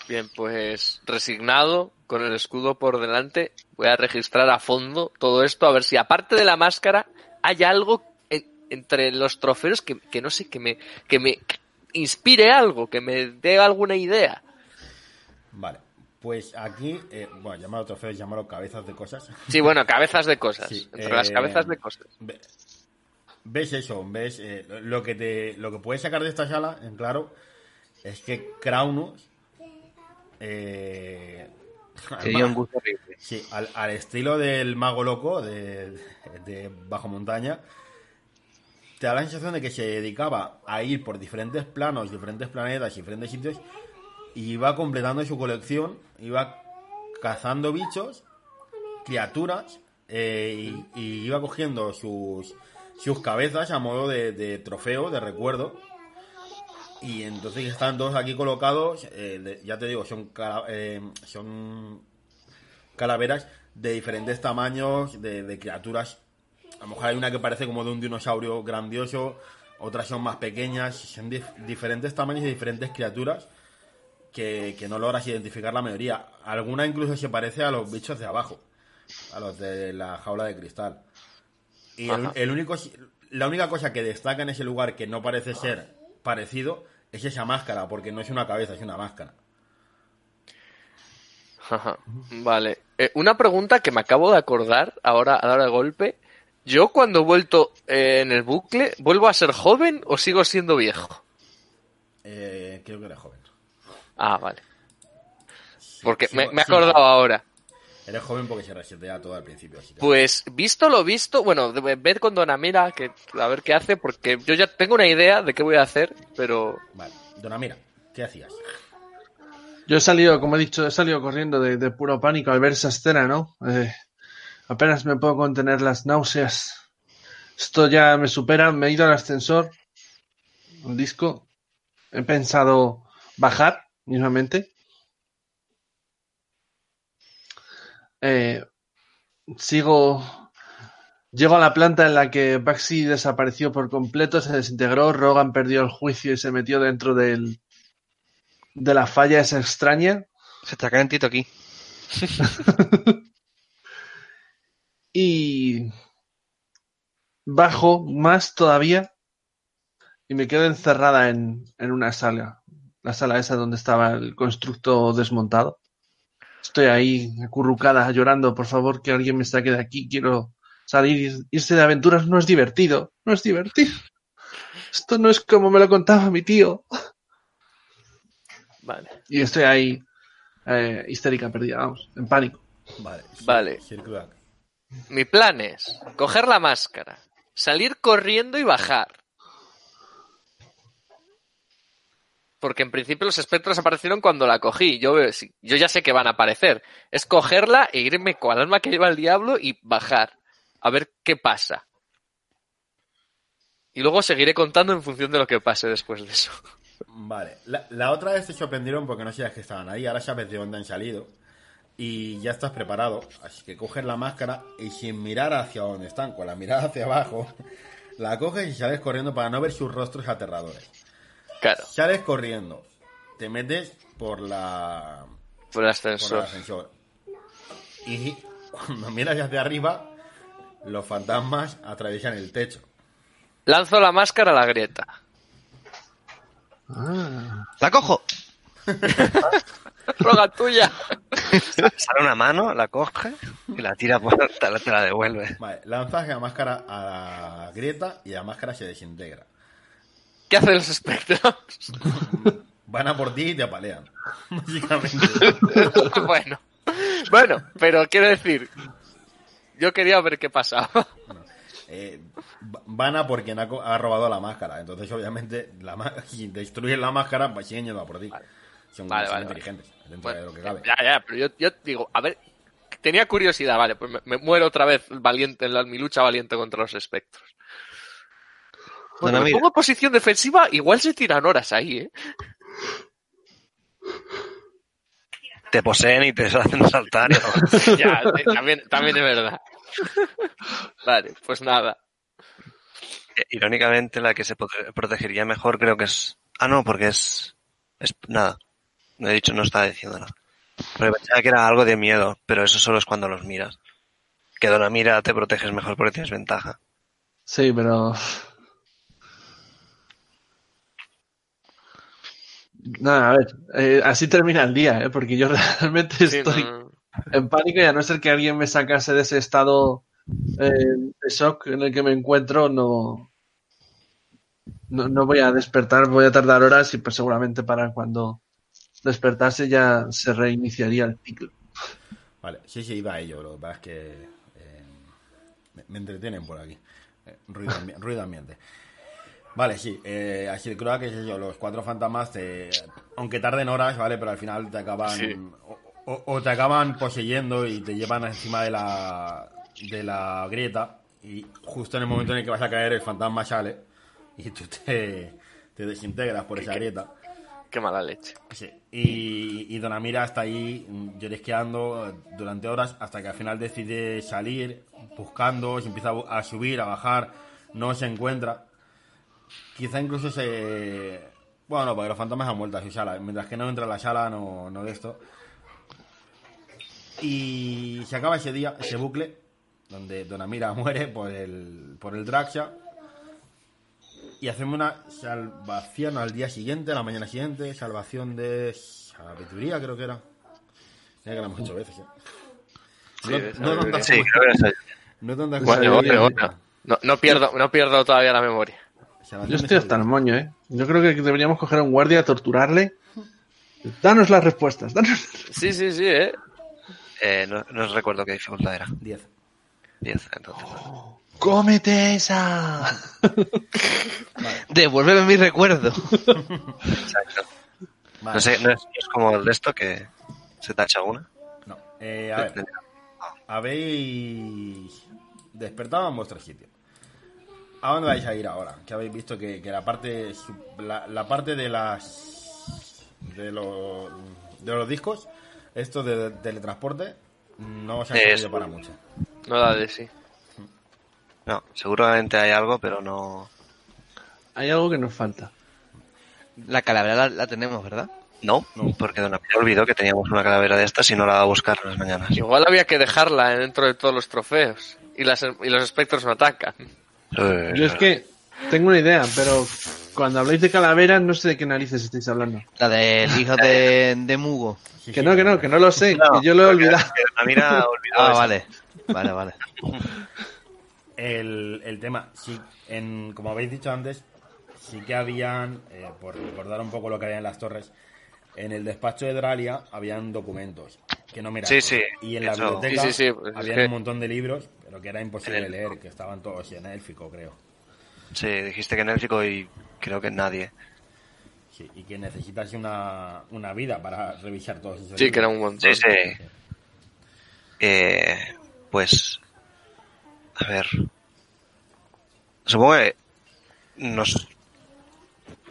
Bien, pues resignado, con el escudo por delante, voy a registrar a fondo todo esto, a ver si aparte de la máscara hay algo en- entre los trofeos que, que no sé, que me, que me inspire algo, que me dé alguna idea. Vale, pues aquí, eh, bueno, llamarlo trofeos, llamarlo cabezas de cosas. Sí, bueno, cabezas de cosas. Sí, entre eh, las cabezas de cosas. Ve- ¿Ves eso? ¿Ves? eh, lo que te lo que puedes sacar de esta sala, en claro, es que Kraunus eh, Sería un gusto horrible. Sí, al, al estilo del mago loco de, de Bajo Montaña, te da la sensación de que se dedicaba a ir por diferentes planos, diferentes planetas, diferentes sitios, y iba completando su colección, iba cazando bichos, criaturas, eh, y, y iba cogiendo sus, sus cabezas a modo de, de trofeo, de recuerdo. Y entonces están todos aquí colocados, eh, de- ya te digo, son, cala- eh, son calaveras de diferentes tamaños, de, de criaturas. A lo mejor hay una que parece como de un dinosaurio grandioso, otras son más pequeñas, son dif- diferentes tamaños de diferentes criaturas que, que no logras identificar la mayoría. Alguna incluso se parece a los bichos de abajo, a los de la jaula de cristal. Y el único, la única cosa que destaca en ese lugar que no parece ser parecido es esa máscara, porque no es una cabeza, es una máscara. Vale. Eh, una pregunta que me acabo de acordar ahora a dar de golpe. ¿Yo cuando he vuelto eh, en el bucle, vuelvo a ser joven o sigo siendo viejo? Eh, creo que era joven. Ah, vale. Porque Sí, me, me he sí. acordado ahora. Eres joven porque se resetea todo al principio. Así que... Pues visto lo visto, bueno, ved con Donamira que a ver qué hace, porque yo ya tengo una idea de qué voy a hacer, pero Vale. Dona, mira, ¿qué hacías? Yo he salido, como he dicho, he salido corriendo de, de puro pánico al ver esa escena, ¿no? Eh, apenas me puedo contener las náuseas. Esto ya me supera. Me he ido al ascensor, al disco. He pensado bajar mismamente. Eh, sigo. Llego a la planta en la que Baxi desapareció por completo, se desintegró, Rogan perdió el juicio y se metió dentro del, de la falla esa extraña. Se está calentito aquí. Y bajo más todavía y me quedo encerrada en, en una sala. La sala esa donde estaba el constructo desmontado. Estoy ahí acurrucada llorando, por favor, que alguien me saque de aquí. Quiero, Salir, irse de aventuras no es divertido. No es divertido. Esto no es como me lo contaba mi tío. Vale. Y estoy ahí, eh, histérica, perdida, vamos, en pánico. Vale. Vale. Mi plan es coger la máscara, salir corriendo y bajar. Porque en principio los espectros aparecieron cuando la cogí. Yo, sí, yo ya sé que van a aparecer. Es cogerla e irme con el alma que lleva el diablo y bajar. A ver qué pasa. Y luego seguiré contando en función de lo que pase después de eso. Vale. La, otra vez se sorprendieron porque no sabías que estaban ahí. Ahora sabes de dónde han salido. Y ya estás preparado. Así que coges la máscara y sin mirar hacia donde están, con la mirada hacia abajo, la coges y sales corriendo para no ver sus rostros aterradores. Claro, Sales corriendo. Te metes por la por el por el ascensor. ascensor. Y cuando miras hacia arriba, los fantasmas atraviesan el techo. Lanzo la máscara a la grieta. ¡La cojo! Roga tuya. Sale una mano, la coge y la tira por te la, te la devuelve. Vale, lanzas la máscara a la grieta y la máscara se desintegra. ¿Qué hacen los espectros? Van a por ti y te apalean. Bueno. Bueno, pero quiero decir, yo quería ver qué pasaba. Eh, va- van a por quien ha, robado la máscara. Entonces, obviamente, la si destruyen la máscara, pues siguen yendo a por ti. Son, Vale, son vale, inteligentes, dentro Bueno, de lo que cabe. ya, ya, pero yo, yo digo, a ver, tenía curiosidad, vale, pues me, me muero otra vez valiente en la, mi lucha valiente contra los espectros. Bueno, me pongo en posición defensiva, igual se tiran horas ahí, ¿eh? Te poseen y te hacen saltar. y- ya, eh, también, también es verdad. vale, pues nada. Irónicamente, la que se prote- protegería mejor creo que es... Ah, no, porque es... es nada. No he dicho, no estaba diciendo nada. Pero pensaba que era algo de miedo, pero eso solo es cuando los miras. Que de una mira te proteges mejor porque tienes ventaja. Sí, pero. Nada, a ver, eh, así termina el día, ¿eh? porque yo realmente Sí, estoy no- en pánico y a no ser que alguien me sacase de ese estado eh, de shock en el que me encuentro, no, no, no voy a despertar, voy a tardar horas y pues seguramente para cuando despertase ya se reiniciaría el ciclo. Vale, sí, sí, iba a ello. Lo que pasa es que eh, me, me entretienen por aquí. Eh, ruido ambiente. Vale, sí, eh, así creo que es eso, los cuatro fantasmas, te- aunque tarden horas, ¿vale? Pero al final te acaban, Sí. o, te acaban poseyendo y te llevan encima de la, de la grieta y justo en el momento en el que vas a caer el fantasma sale y tú te, te desintegras por esa grieta. Qué mala leche. Sí, y, y Donamira está ahí llorisqueando durante horas hasta que al final decide salir, buscando, se empieza a subir, a bajar, no se encuentra. Quizá incluso se... Bueno, porque los fantasmas han vuelto a su sala. Mientras que no entra a la sala, no, no de esto. Y se acaba ese día, ese bucle, donde Donamira muere por el, por el Draxia. Y hacemos una salvación al día siguiente, a la mañana siguiente, salvación de sabiduría, creo que era. Mira que lo hemos hecho veces, ¿eh? Sí, no, no tantas Sí, como- creo que es no tantas Bueno, como- bueno, bueno. No, no pierdo, no pierdo todavía la memoria. Yo estoy hasta el moño, ¿eh? Yo creo que deberíamos coger a un guardia, torturarle. Danos las respuestas, danos... Sí, sí, sí, ¿eh? Eh, no, no recuerdo qué dificultad era. 10. 10, entonces. ¡Cómete esa! Devuélveme mi recuerdo. Exacto. Vale. No sé, no es, no es como el de esto que se tacha una. No. Eh, a ver, habéis despertado en vuestro sitio. ¿A dónde vais a ir ahora? Que habéis visto que, que la parte su- la, la parte de las de los de los discos, esto de, teletransporte, no os ha Es- servido para mucho. No da de sí. No, seguramente hay algo, pero no. Hay algo que nos falta. La calavera la, la tenemos, ¿verdad? No, No. porque Don Apio olvidó que teníamos una calavera de estas y no la va a buscar las mañanas. Igual había que dejarla dentro de todos los trofeos. Y, las, y los espectros no atacan. Eh, Yo es que tengo una idea, pero cuando habláis de calaveras no sé de qué narices estáis hablando. La del hijo de, de Mugo. Que no, que no, que no lo sé, No, que yo lo he olvidado. que Don Amira olvidó Ah, eso. vale. Vale, vale. el, el tema, sí, en, como habéis dicho antes, sí que habían, eh, por recordar un poco lo que había en las torres, en el despacho de Dralia habían documentos que no miraban. Sí, sí, Y en la eso. biblioteca Sí, sí, sí, pues es había que- un montón de libros, pero que era imposible el- leer, que estaban todos en élfico, creo. Sí, dijiste que en élfico y creo que nadie. Sí, y que necesitas una, una vida para revisar todos esos Sí, que era un montón. Sí, sí. Eh, pues, a ver. Supongo que nos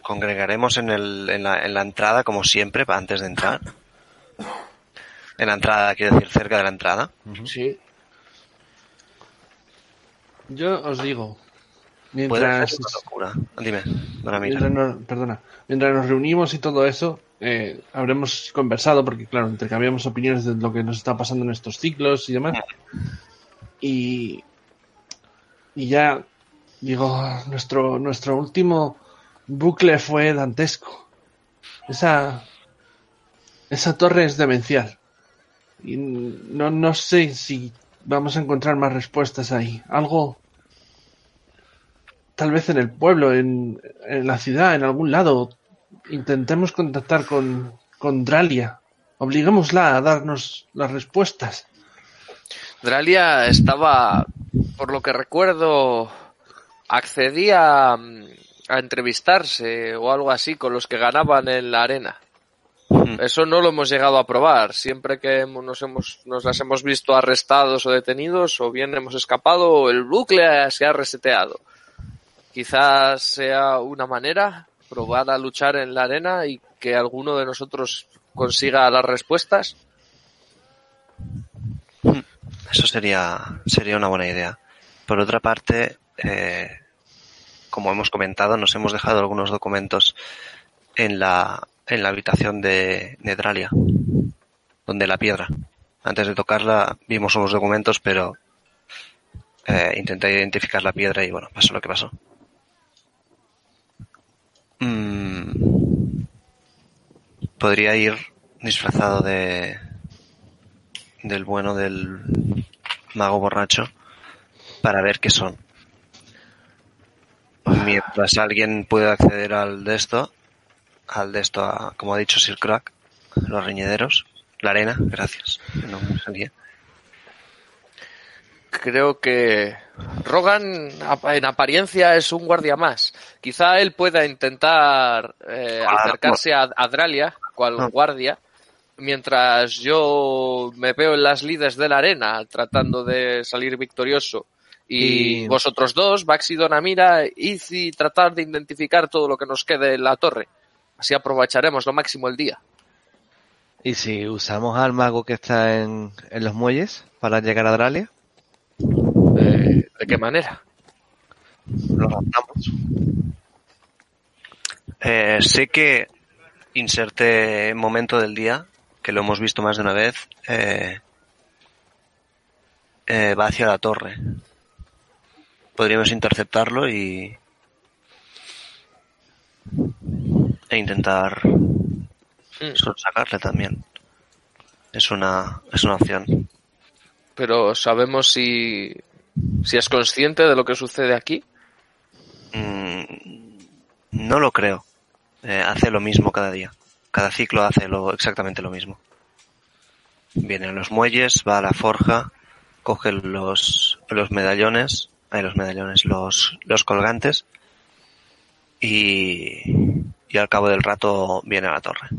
congregaremos en, el, en, la, en la entrada, como siempre, antes de entrar. En la entrada, quiero decir, cerca de la entrada. Sí. Yo os digo, Puede mientras, ser una locura. Dime, Mira. mientras nos, perdona, mientras nos reunimos y todo eso, eh, habremos conversado, porque claro, intercambiamos opiniones de lo que nos está pasando en estos ciclos y demás. Y, y ya, digo, nuestro, nuestro último bucle fue dantesco. Esa, esa torre es demencial. Y no, no sé si vamos a encontrar más respuestas ahí. Algo, tal vez en el pueblo, en, en la ciudad, en algún lado. Intentemos contactar con, con Dralia. Obligámosla a darnos las respuestas. Dralia estaba, por lo que recuerdo, accedía mm, a entrevistarse o algo así con los que ganaban en la arena. Eso no lo hemos llegado a probar. Siempre que nos, hemos, nos las hemos visto arrestados o detenidos, o bien hemos escapado, o el bucle se ha reseteado. Quizás sea una manera, probar a luchar en la arena y que alguno de nosotros consiga las respuestas. Eso sería, sería una buena idea. Por otra parte, eh, como hemos comentado, nos hemos dejado algunos documentos en la, en la habitación de Nedralia, donde la piedra. Antes de tocarla vimos unos documentos, pero eh, intenté identificar la piedra y bueno, pasó lo que pasó. Mm, podría ir disfrazado de del bueno del mago borracho para ver qué son. Mientras alguien pueda acceder al de esto, al de esto, a- como ha dicho Sir Crack, los riñederos, la arena, gracias. No me salía. Creo que Rogan en apariencia es un guardia más. Quizá él pueda intentar eh, Ah, acercarse a, a Dralia, cual Ah. guardia, mientras yo me veo en las lides de la arena tratando de salir victorioso. Y, Y- vosotros dos, Bax y Donamira, y tratar de identificar todo lo que nos quede en la torre. Así aprovecharemos lo máximo el día. ¿Y si usamos al mago que está en, en los muelles para llegar a Dralia? Eh, ¿De qué manera? Lo raptamos. Eh, sé que inserte momento del día, que lo hemos visto más de una vez, eh, eh, va hacia la torre. Podríamos interceptarlo y e intentar Mm. sacarle también. Es una es una opción. Pero sabemos si, si es consciente de lo que sucede aquí. Mm, no lo creo. Eh, hace lo mismo cada día. Cada ciclo hace lo, exactamente lo mismo. Viene a los muelles, va a la forja, coge los, los medallones, eh, los medallones, los, los colgantes y, y al cabo del rato viene a la torre.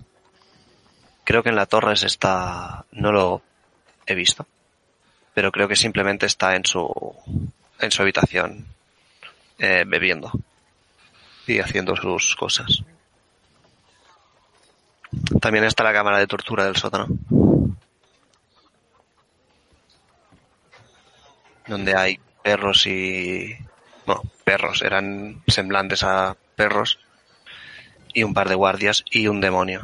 Creo que en la torre se está, no lo he visto, pero creo que simplemente está en su, en su habitación eh, bebiendo y haciendo sus cosas. También está la cámara de tortura del sótano. Donde hay perros y... Bueno, perros, eran semblantes a perros. Y un par de guardias y un demonio.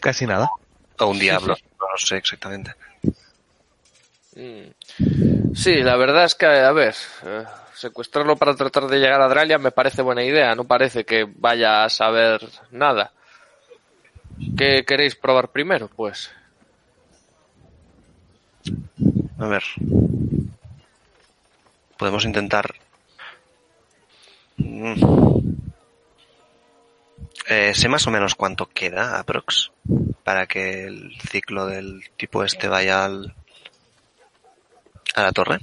Casi nada. O un diablo, no lo sé exactamente. Mm. Sí, la verdad es que, a ver, eh, secuestrarlo para tratar de llegar a Dralia me parece buena idea. No parece que vaya a saber nada. ¿Qué queréis probar primero? Pues A ver. podemos intentar... Mm. Eh, sé más o menos cuánto queda, aprox, para que el ciclo del tipo este vaya al, a la torre.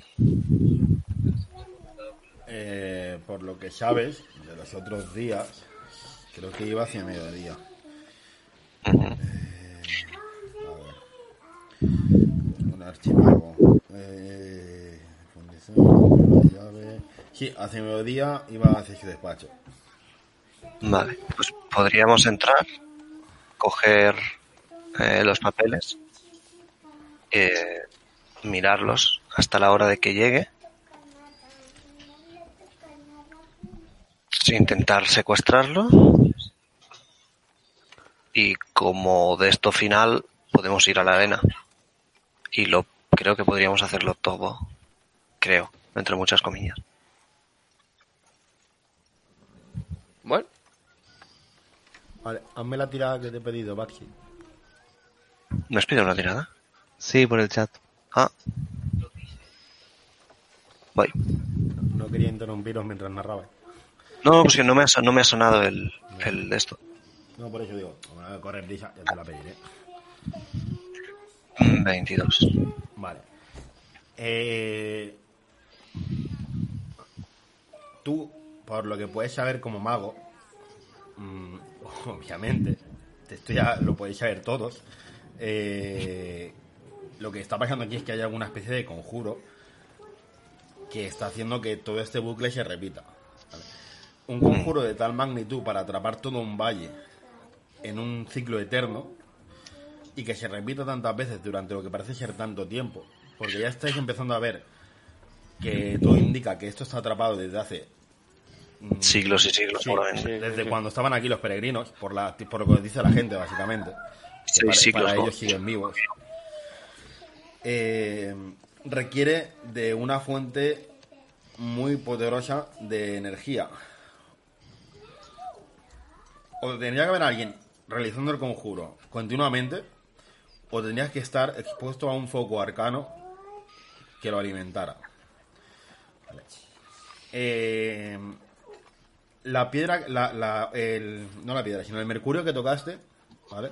Eh, por lo que sabes de los otros días, creo que iba hacia mediodía. Ujú. A ver. Un archivo. Eh, llave. Sí, hacia mediodía iba hacia su despacho. Vale, pues podríamos entrar, coger eh, los papeles, eh, mirarlos hasta la hora de que llegue, intentar secuestrarlo. Y como de esto final podemos ir a la arena. Y lo creo que podríamos hacerlo todo, creo, entre muchas comillas. Bueno, Vale, hazme la tirada que te he pedido, Baxi. ¿Me has pedido una tirada? Sí, por el chat. Ah. Voy. No quería interrumpiros mientras narraba. No, pues que no me ha, no me ha sonado el, el esto. No, por eso digo, como no correr prisa, ya te la pediré. Mm, 22. Vale. Eh, tú, por lo que puedes saber como mago, mm, obviamente, esto ya lo podéis saber todos, eh, lo que está pasando aquí es que hay alguna especie de conjuro que está haciendo que todo este bucle se repita. Un conjuro de tal magnitud para atrapar todo un valle en un ciclo eterno y que se repita tantas veces durante lo que parece ser tanto tiempo, porque ya estáis empezando a ver que todo indica que esto está atrapado desde hace Siglos y siglos, sí, probablemente. desde cuando estaban aquí los peregrinos, por la por lo que dice la gente básicamente, para, siglos, para ¿no? ellos siguen vivos. Eh, requiere de una fuente muy poderosa de energía. O tendría que haber alguien realizando el conjuro continuamente, o tendrías que estar expuesto a un foco arcano que lo alimentara. Vale. Eh, la piedra, la, la- el, no la piedra, sino el mercurio que tocaste, ¿vale?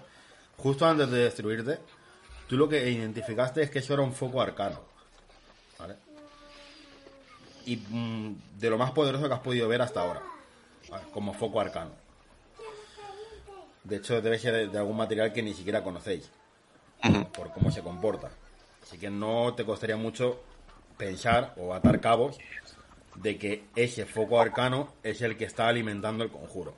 Justo antes de destruirte, tú lo que identificaste es que eso era un foco arcano, ¿vale? Y mm, de lo más poderoso que has podido ver hasta ahora, ¿vale? como foco arcano. De hecho, debe ser de, de algún material que ni siquiera conocéis, por cómo se comporta. Así que no te costaría mucho pensar o atar cabos de que ese foco arcano es el que está alimentando el conjuro.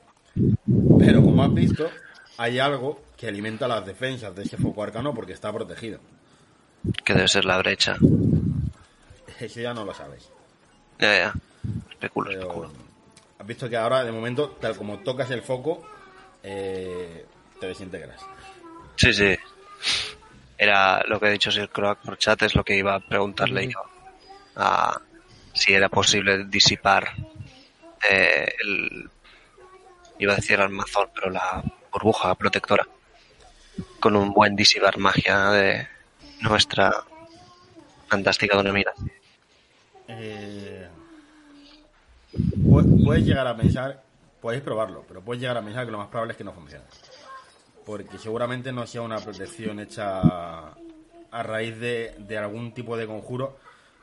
Pero como has visto, hay algo que alimenta las defensas de ese foco arcano porque está protegido. Que debe ser la brecha. Eso ya no lo sabes. Ya, ya. Especulo, Pero especulo. has visto que ahora, de momento, tal como tocas el foco, eh, te desintegras. Sí, sí. Era lo que he dicho Sir Croak por chat, es lo que iba a preguntarle yo. A si era posible disipar eh, el. Iba a decir almazón, pero la burbuja protectora. Con un buen disipar magia de nuestra fantástica Donemira. Eh, pu- puedes llegar a pensar, podéis probarlo, pero puedes llegar a pensar que lo más probable es que no funcione. Porque seguramente no sea una protección hecha a raíz de, de algún tipo de conjuro,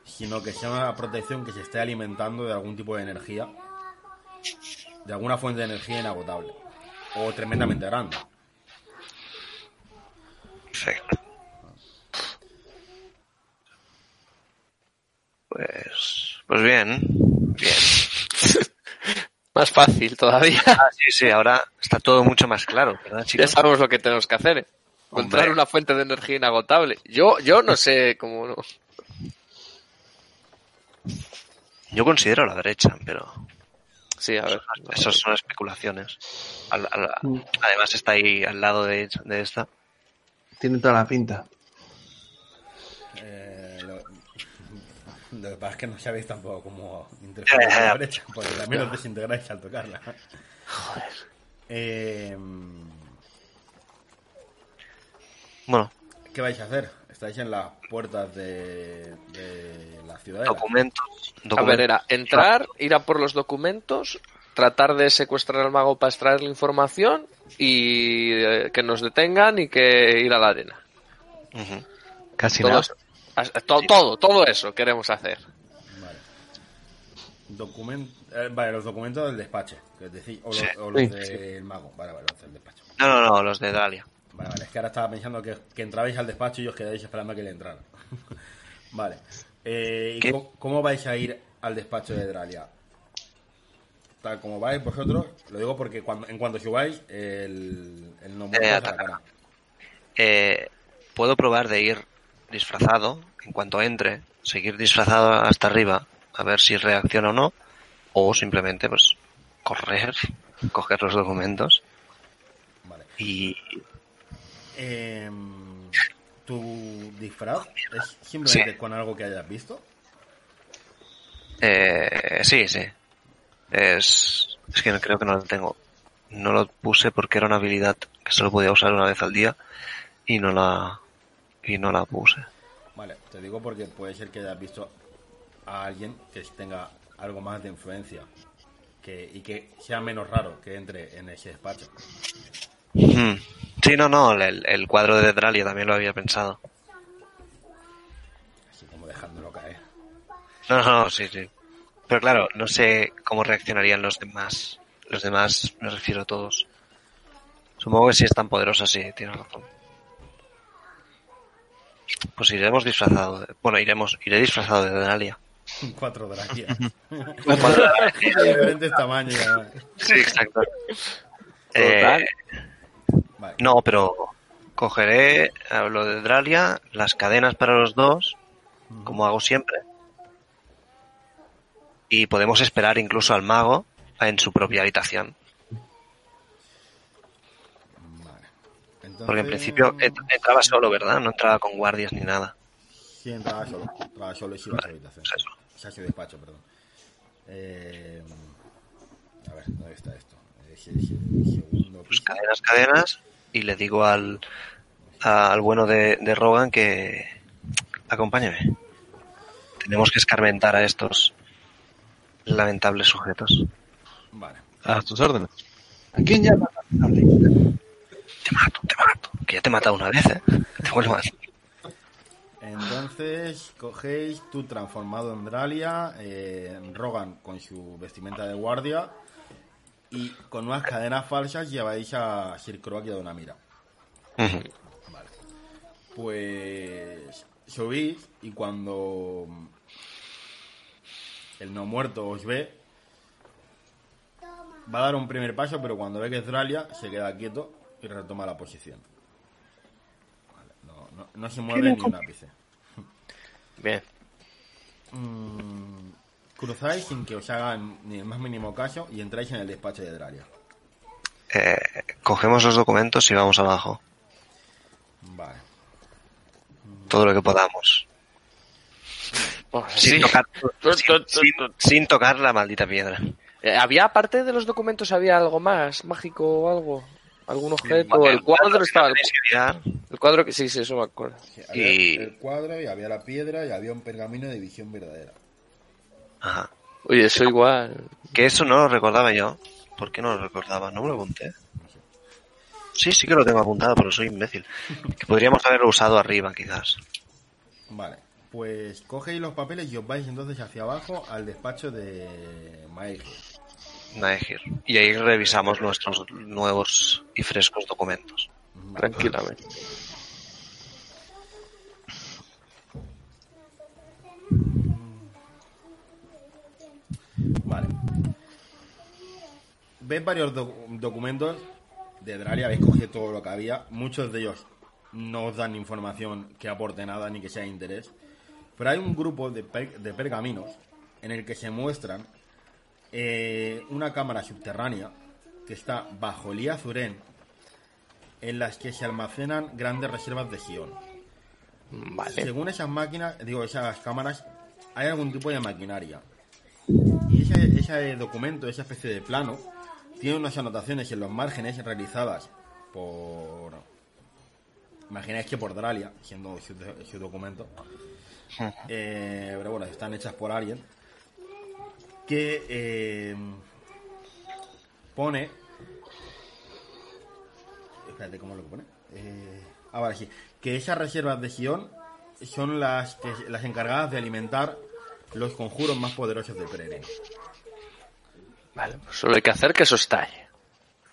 sino que sea una protección que se esté alimentando de algún tipo de energía, de alguna fuente de energía inagotable o tremendamente grande. Perfecto. Pues. Pues bien. Bien. más fácil todavía. Ah, sí, sí, ahora está todo mucho más claro, ¿verdad, ya chicos? sabemos lo que tenemos que hacer. ¿eh? Encontrar Hombre. una fuente de energía inagotable. Yo, yo no sé cómo no. Yo considero la derecha, pero Sí, a ver. eso son especulaciones. Al- al- Mm. además está ahí al lado de, de esta. Tiene toda la pinta. Eh, lo, lo que pasa es que no sabéis tampoco cómo interferir con la brecha, porque también os desintegráis al tocarla. Joder. Eh, Bueno, ¿Qué vais a hacer? Estáis en las puertas de, de la ciudad. Documentos. A ver, era entrar, ir a por los documentos, tratar de secuestrar al mago para extraer la información y eh, que nos detengan y que ir a la arena. Casi Todo, nada. eso. As- to- todo, todo eso queremos hacer. Vale. Document- eh, vale, los documentos del despacho. Que es decir, o los, Sí. o los Sí, del mago. Vale, vale, los del despacho. No, no, no, los de Dalia. Vale, vale. Es que ahora estaba pensando que, que entrabais al despacho y os quedáis esperando a que le entraran. vale. Eh, ¿y ¿Qué? cómo, cómo vais a ir al despacho de Dralia? Tal como vais vosotros, lo digo porque cuando, en cuanto subáis, el, el no muerto Eh, atacará. Eh, puedo probar de ir disfrazado en cuanto entre, seguir disfrazado hasta arriba, a ver si reacciona o no, o simplemente pues correr, coger los documentos Vale. y Em, ¿Tu disfraz es simplemente Sí. con algo que hayas visto? eh, sí, sí. Es, es que creo que no lo tengo. No lo puse porque era una habilidad que solo podía usar una vez al día y no la y no la puse. Vale, te digo porque puede ser que hayas visto a alguien que tenga algo más de influencia que, y que sea menos raro que entre en ese despacho. Sí, no, no, el, el cuadro de Dralia también lo había pensado. Así como dejándolo caer. No, no, no, sí, sí. Pero claro, no sé cómo reaccionarían los demás. Los demás, me refiero a todos. Supongo que si es tan poderosa, sí, tienes razón. Pues iremos disfrazados. de- Bueno, iremos, iré disfrazado de Dralia. Cuatro dragias. de diferentes tamaños. Sí, exacto. Total. Eh, Vale. no, pero cogeré hablo de Dralia, las cadenas para los dos, como hago siempre. Y podemos esperar incluso al mago en su propia habitación. Vale. Entonces, Porque en principio ent- entraba solo, ¿verdad? No entraba con guardias ni nada. Sí, entraba solo. Entraba solo y se iba a su habitación. Pues eso. O sea, su despacho, perdón. Eh, a ver, ¿dónde está esto? Eh, Pues cadenas, cadenas. Y le digo al, al bueno de, de Rogan que acompáñeme. Tenemos que escarmentar a estos lamentables sujetos. Vale. A tus órdenes. ¿A quién llama? Te mato, te mato. Que ya te he matado una vez, ¿eh? Te vuelvo a... Entonces, cogéis tú transformado en Dralia, eh, Rogan con su vestimenta de guardia y con unas cadenas falsas lleváis a Sir Croak y a Donamira. Ujú. Vale. Pues subís y cuando el no muerto os ve, va a dar un primer paso, pero cuando ve que es Dralia, se queda quieto y retoma la posición. Vale, no, no- no se mueve ni un ápice. Bien. Mm, cruzáis sin que os hagan ni el más mínimo caso y entráis en el despacho de Dralia. Eh, cogemos los documentos y vamos abajo. Vale. Todo lo que podamos. Sin, sí. tocar, sin, sin- sin la maldita piedra. Eh, ¿Había, aparte de los documentos, había algo más mágico o algo? ¿Algún objeto? El cuadro estaba. El, el cuadro que sí, sí, eso me acuerdo. Sí, había Y- el cuadro y había la piedra y había un pergamino de visión verdadera. Ajá. Oye, eso igual. Que eso no lo recordaba yo. ¿Por qué no lo recordaba? No me lo apunté. Sí, sí que lo tengo apuntado, pero soy imbécil. Que podríamos haberlo usado arriba, quizás. Vale, pues cogéis los papeles y os vais entonces hacia abajo al despacho de Maegir. Naegir. Y ahí revisamos nuestros nuevos y frescos documentos. Tranquilamente. Ves varios doc- documentos de Dralia, habéis cogido todo lo que había. Muchos de ellos no os dan información que aporte nada ni que sea de interés. Pero hay un grupo de, per- de pergaminos en el que se muestran eh, una cámara subterránea que está bajo el Azuren en las que se almacenan grandes reservas de Sion. Vale. Según esas máquinas, digo, esas cámaras, hay algún tipo de maquinaria. Y ese, ese documento, esa especie de plano, tiene unas anotaciones en los márgenes realizadas por imagináis que por Dralia, siendo su, su documento. Eh, pero bueno, están hechas por alguien que eh, pone. Espérate, ¿cómo lo pone? Eh, ah, vale, sí. Que esas reservas de Gion son las, que, las encargadas de alimentar los conjuros más poderosos del peregrino. Vale, pues solo hay que hacer que eso estalle.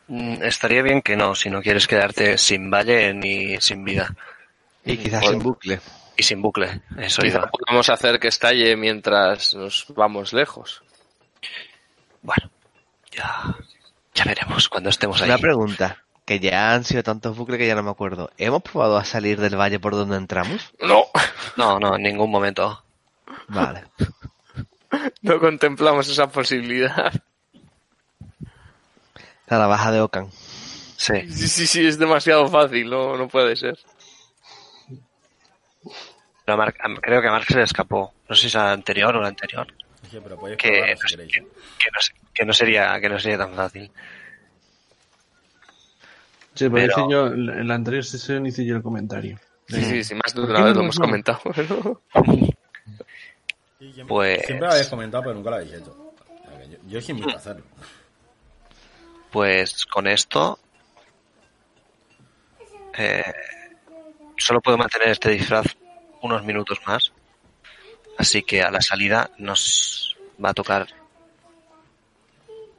Mm, Estaría bien que no, si no quieres quedarte sin valle ni sin vida. Y quizás Bueno. en bucle. Y sin bucle. Eso Quizá iba. podamos hacer que estalle mientras nos vamos lejos. Bueno, ya, ya veremos cuando estemos ahí. Una pregunta, que ya han sido tantos bucles que ya no me acuerdo. ¿Hemos probado a salir del valle por donde entramos? No, No, no, en ningún momento. Vale. no contemplamos esa posibilidad. La baja de Ocan. Sí. Sí, sí, sí, es demasiado fácil, no, no puede ser. Pero a Mark- creo que a Mark se le escapó. No sé si es la anterior o la anterior. Sí, pero Que, no, si queréis. que no que no sería, que no sería tan fácil. Sí, Pero- hice yo, en la anterior sesión hice yo el comentario. Sí, sí, sí, más de ¿Por una vez no lo hemos comentado. pero- Sí, siempre, Pues- siempre lo habéis comentado, pero nunca lo habéis hecho. Que Yo, yo os invito a hacerlo. Pues con esto eh, solo puedo mantener este disfraz unos minutos más. Así que a la salida nos va a tocar.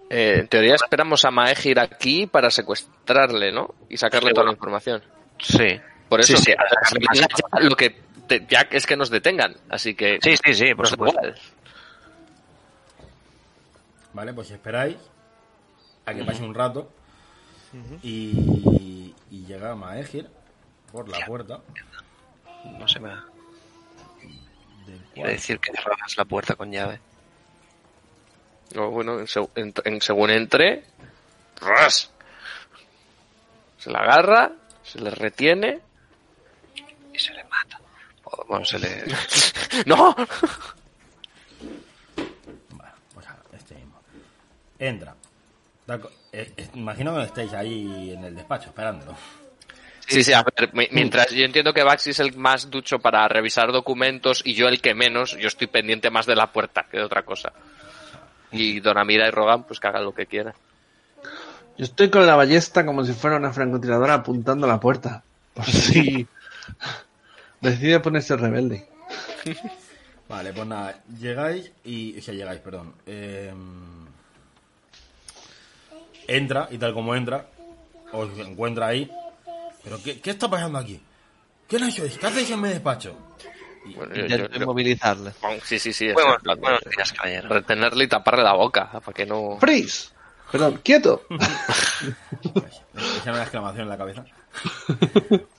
Eh, en teoría esperamos a Maegir aquí para secuestrarle, ¿no? Y sacarle Sí, toda la información. Sí. Por eso, Sí, sí, ya- lo que te- ya es que nos detengan, así que Sí, sí, sí, por supuesto. Vale, pues esperáis a que pase un rato y, y llega Maegir por la puerta No se me va. del Iba a cual decir que cerrabas la puerta con llave. No, bueno, en, seg- en- en- según entre, ¡ras! se la agarra, se le retiene. Y se le mata. O, bueno, se le. ¡No! Bueno, pues ahora, este mismo. Entra. Eh, eh, imagino que estéis ahí en el despacho esperándolo. Sí, sí, a ver, mi- mientras yo entiendo que Baxi es el más ducho para revisar documentos y yo el que menos, yo estoy pendiente más de la puerta que de otra cosa. Y Don Amira y Rogan, pues que hagan lo que quieran. Yo estoy con la ballesta como si fuera una francotiradora apuntando a la puerta. Por si decide ponerse rebelde. Vale, pues nada, llegáis y... O sea, llegáis, perdón. Eh, entra y tal como entra, os encuentra ahí. ¿Pero qué, qué está pasando aquí? ¿Qué no sois? ¿Qué hacéis en mi despacho? Bueno, yo- inmovilizarle. sí, sí, sí. plan buenos días, caballero. retenerle y taparle la boca para que no ¡Freeze! Perdón, quieto. Pues, esa una exclamación en la cabeza.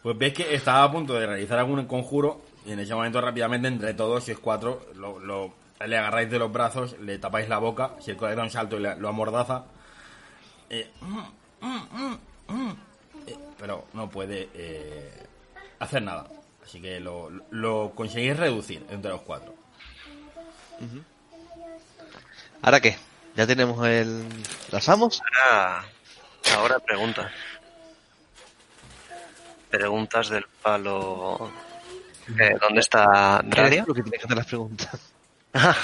Pues ves que estaba a punto de realizar algún conjuro y en ese momento rápidamente entre todos, si es cuatro, lo, lo- le agarráis de los brazos, le tapáis la boca, si el colega da un salto y le- lo amordaza. Eh, mm, mm, mm, mm, eh, pero no puede eh, hacer nada. Así que lo, lo conseguís reducir entre los cuatro. ¿Ahora qué? ¿Ya tenemos el... ¿Las amos? Ahora, ahora preguntas. Preguntas del palo. Eh, ¿Dónde está Dralia? Lo que tiene que hacer las preguntas. Ah,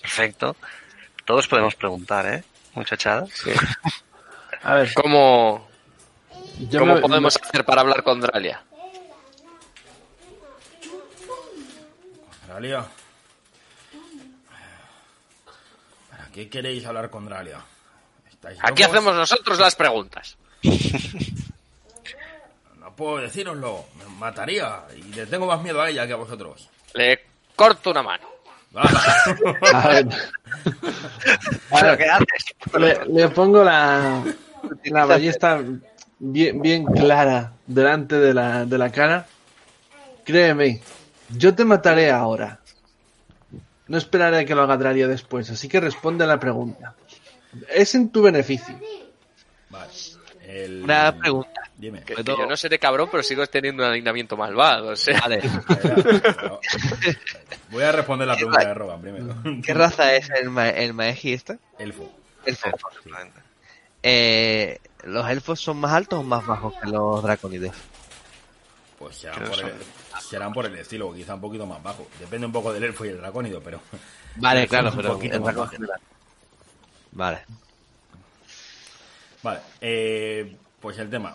Perfecto. Todos podemos preguntar, ¿eh? Muchachada. A ver, ¿Cómo, cómo me- podemos hacer para hablar con Dralia? Dralia. ¿Para qué queréis hablar con Dralia? ¿Estáis Aquí hacemos nosotros las preguntas. No puedo decíroslo, me mataría y le tengo más miedo a ella que a vosotros. Le corto una mano. Va. A ver, Bueno, ¿qué haces? le, le pongo la, la ballesta bien, bien clara delante de la, de la cara. Créeme, yo te mataré ahora. No esperaré a que lo haga Dralia después, así que responde a la pregunta. Es en tu beneficio. Vale. El- Una pregunta. Dime. Que, que Pero- yo no seré cabrón, pero sigo teniendo un alineamiento malvado. O sea, Vale. Espera, Voy a responder la pregunta de Roban primero. ¿Qué raza es el, ma el Maeji este? Elfo. Elfo. Eh, ¿Los elfos son más altos o más bajos que los draconides? Pues serán por, el, serán por el estilo, quizá un poquito más bajo. Depende un poco del elfo y el dracónido, pero. Vale, claro, un pero poquito en más rango bajo. general. Vale. Vale, eh, pues el tema.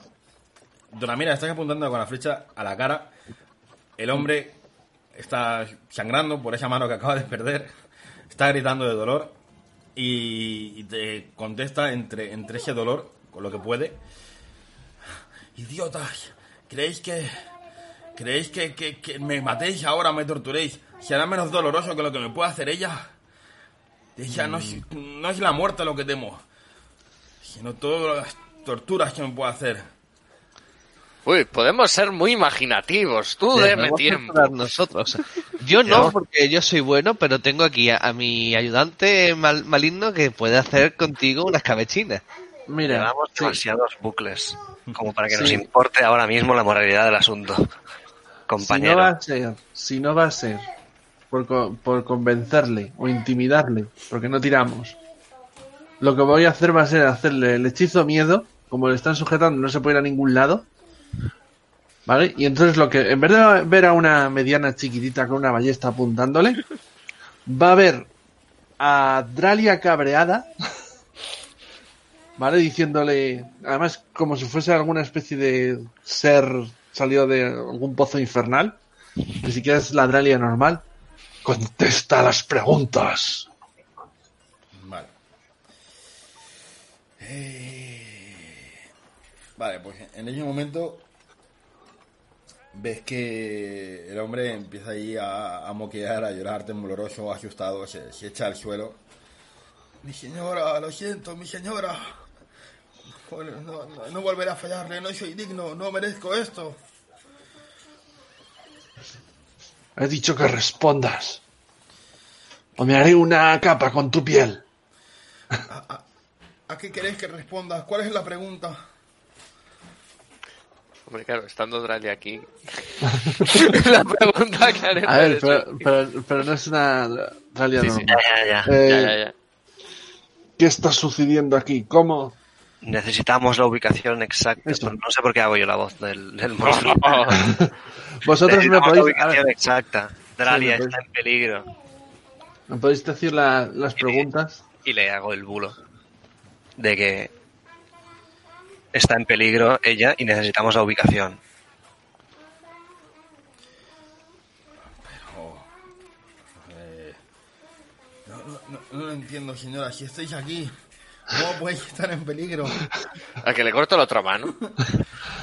Donamira, estás apuntando con la flecha a la cara. El hombre está sangrando por esa mano que acaba de perder. Está gritando de dolor. Y, te contesta entre, entre ese dolor, con lo que puede. Idiotas, ¿creéis que. ¿Creéis que, que, que me matéis ahora, me torturéis? ¿Será menos doloroso que lo que me puede hacer ella? Ella no es, no es la muerte lo que temo sino todas las torturas que me puede hacer. Uy, podemos ser muy imaginativos. Tú deme Debemos tiempo. nosotros. Yo no, porque yo soy bueno, pero tengo aquí a, a mi ayudante mal- maligno que puede hacer contigo unas cabechinas. Mira, Llevamos sí, demasiados bucles como para que Sí. nos importe ahora mismo la moralidad del asunto. si no Compañero. va a ser, si no va a ser por, por convencerle o intimidarle, porque no tiramos, lo que voy a hacer va a ser hacerle el hechizo miedo, como le están sujetando, no se puede ir a ningún lado. ¿Vale? Y entonces lo que, en vez de ver a una mediana chiquitita con una ballesta apuntándole, va a ver a Dralia cabreada, ¿vale? Diciéndole, además como si fuese alguna especie de ser salido de algún pozo infernal, ni siquiera es la Dralia normal. Contesta las preguntas. Vale. Eh, Vale, pues en ese momento ves que el hombre empieza ahí a, a moquear, a llorar tembloroso, asustado, se, se echa al suelo. Mi señora, lo siento, mi señora. No, no, no volveré a fallarle, no soy digno, no merezco esto. He dicho que respondas. O me haré una capa con tu piel. ¿A qué queréis que responda? ¿Cuál es la pregunta? Hombre, claro, estando Drali aquí. la pregunta que haremos A ver, pero, pero, pero no es una Dralia Sí, sí. normal. Ya, ya, ya. Eh, Ya, ya, ya. ¿Qué está sucediendo aquí? ¿Cómo? Necesitamos la ubicación exacta. Eso. No sé por qué hago yo la voz del, del monstruo. Vosotros me la podéis, a ubicación exacta. Dralia Sí, está en peligro. ¿me podéis decir la- las preguntas? Y le hago el bulo de que está en peligro ella y necesitamos la ubicación. No, no, no, no lo entiendo, señora. Si estáis aquí, ¿cómo podéis estar en peligro? A que le corto la otra mano.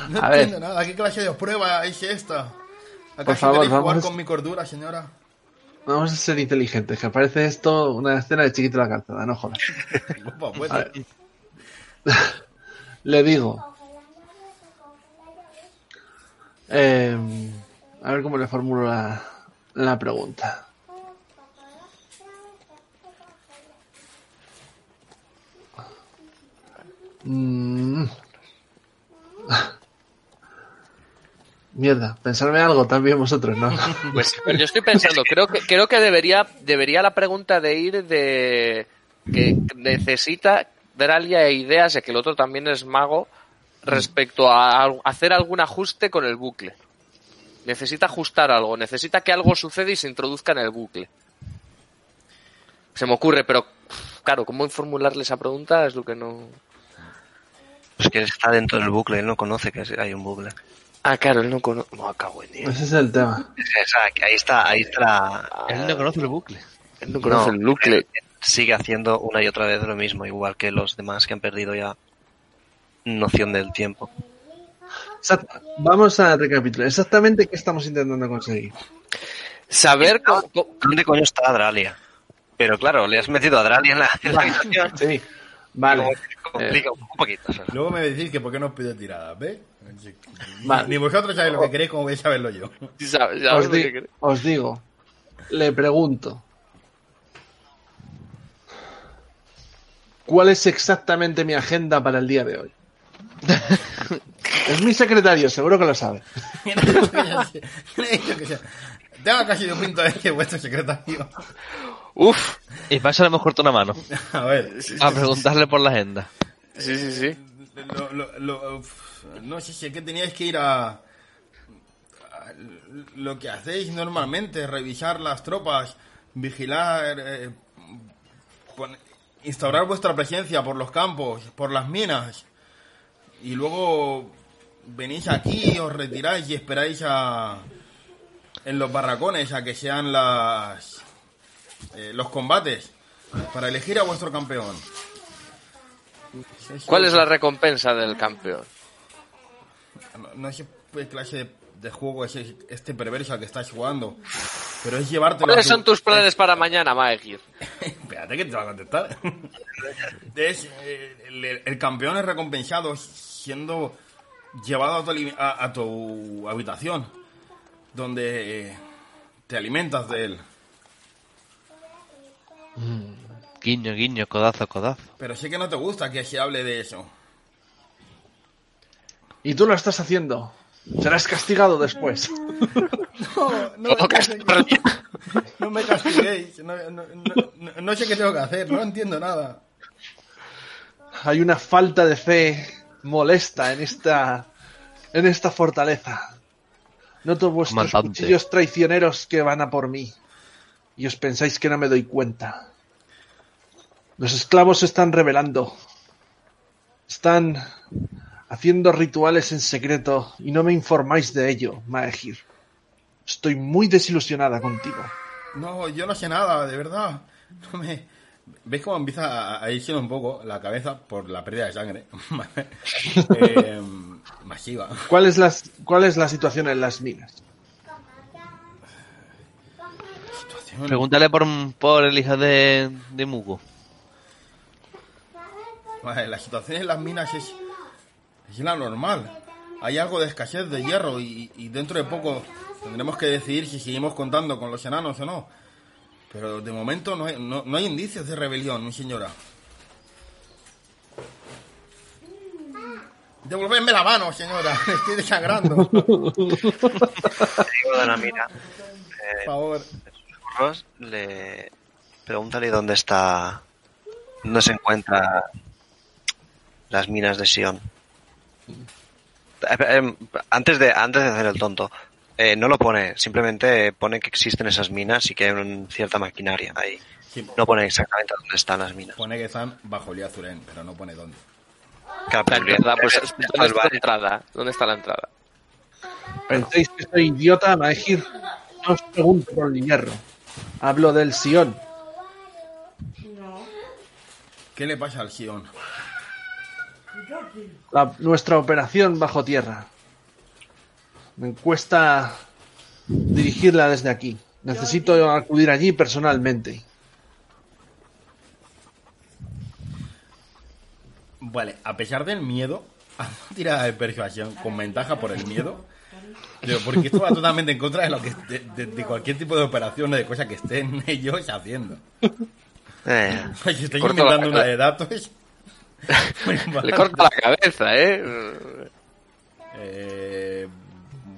No A ver. entiendo nada. ¿Qué clase de prueba es esta? Por ¿Acaso favor, queréis jugar vamos- con mi cordura, señora? Vamos a ser inteligentes, que parece esto una escena de chiquito la calzada, no jodas. Opa, pues, A ver. Le digo. Eh, a ver cómo le formulo la, la pregunta. Mm. Mierda, pensarme algo también vosotros, ¿no? Pues yo estoy pensando, creo que creo que debería debería la pregunta de ir de que necesita Dralia ideas de que el otro también es mago respecto a hacer algún ajuste con el bucle. Necesita ajustar algo, necesita que algo suceda y se introduzca en el bucle. Se me ocurre, pero claro, ¿cómo formularle esa pregunta? Es lo que no. Pues que está dentro del bucle, él no conoce que hay un bucle. Ah, claro, él no conoce. No, acabo en Ese es el tema. O sea, que ahí está, ahí está la- Él no conoce el bucle. Él no conoce No, el bucle. él Sigue haciendo una y otra vez lo mismo, igual que los demás que han perdido ya noción del tiempo. Exacto. Vamos a recapitular. Exactamente qué estamos intentando conseguir. Saber cómo- ¿Dónde coño está Dralia? Pero claro, le has metido a Dralia en la, en la habitación. Sí. Vale. Complica un poquito. o sea. Luego me decís que por qué no os pido tiradas, ¿ves? Ni- Vale. Ni vosotros sabéis lo que queréis como vais a saberlo yo. sabes- sabes Os, lo di- que quiere. os digo, le pregunto, ¿cuál es exactamente mi agenda para el día de hoy? es mi secretario, seguro que lo sabe. Tengo casi un pinto de que es vuestro secretario. Uf. Y para eso le hemos cortado una mano. A ver. A preguntarle por la agenda. Sí, sí, sí. Lo- lo- lo- uf, no sé si es que teníais que ir a. lo que hacéis normalmente, revisar las tropas, vigilar, eh, pon- instaurar vuestra presencia por los campos, por las minas, y luego venís aquí, os retiráis y esperáis a en los barracones a que sean las eh, los combates para elegir a vuestro campeón. ¿Cuál es la recompensa del campeón? No, no sé qué clase de, de juego es este perverso al que estás jugando, pero es llevártelo a ¿Cuáles tu- son tus planes para mañana, Maegir? Espérate que te va a contestar. Es, eh, el, el campeón es recompensado siendo llevado a tu, ali- a- a tu habitación, donde eh, te alimentas de él. Guiño, guiño, codazo, codazo. Pero sé que no te gusta que se hable de eso. Y tú lo estás haciendo. Serás castigado después. No, no, me castiguéis. No, no- no- no- no sé qué tengo que hacer, no entiendo nada. Hay una falta de fe molesta en esta en esta fortaleza. Noto vuestros Comandante. cuchillos traicioneros que van a por mí. Y os pensáis que no me doy cuenta. Los esclavos se están rebelando. Están haciendo rituales en secreto y no me informáis de ello, Maegir. Estoy muy desilusionada contigo. No, yo no sé nada, de verdad. No me... ¿Ves cómo empieza a- irse un poco la cabeza por la pérdida de sangre? Eh, masiva. ¿Cuál es, la, ¿Cuál es la situación en las minas? Situación- Pregúntale por, por el hijo de, de Mugo. Vale, la situación en las minas es, es la normal. Hay algo de escasez de hierro y, y dentro de poco tendremos que decidir si seguimos contando con los enanos o no. Pero de momento no hay, no, no hay indicios de rebelión, mi señora. Devolvedme la mano, señora. Me estoy desangrando. Por mira. Eh, favor. Ross le pregúntale dónde está, dónde se encuentra las minas de Sion. Eh, eh, Antes de antes de hacer el tonto, eh, no lo pone, simplemente pone que existen esas minas y que hay una cierta maquinaria ahí. Sí, No pone exactamente dónde están las minas. pone que están bajo el Azuren, pero no pone dónde. Pues ¿dónde es está la entrada? ¿Dónde está la entrada? ¿Pensáis que soy idiota, Maegir? No os pregunto por el hierro. Hablo del Sion. ¿Qué le pasa al Sion? La- nuestra operación bajo tierra. Me cuesta dirigirla desde aquí. Necesito acudir allí personalmente. Vale, a pesar del miedo, haz una tirada de persuasión con ventaja por el miedo. Pero porque esto va totalmente en contra de lo que de, de- de cualquier tipo de operación o de cosa que estén ellos haciendo. Eh, Oye, estoy inventando la- una de datos. Le corta la cabeza, ¿eh? Eh,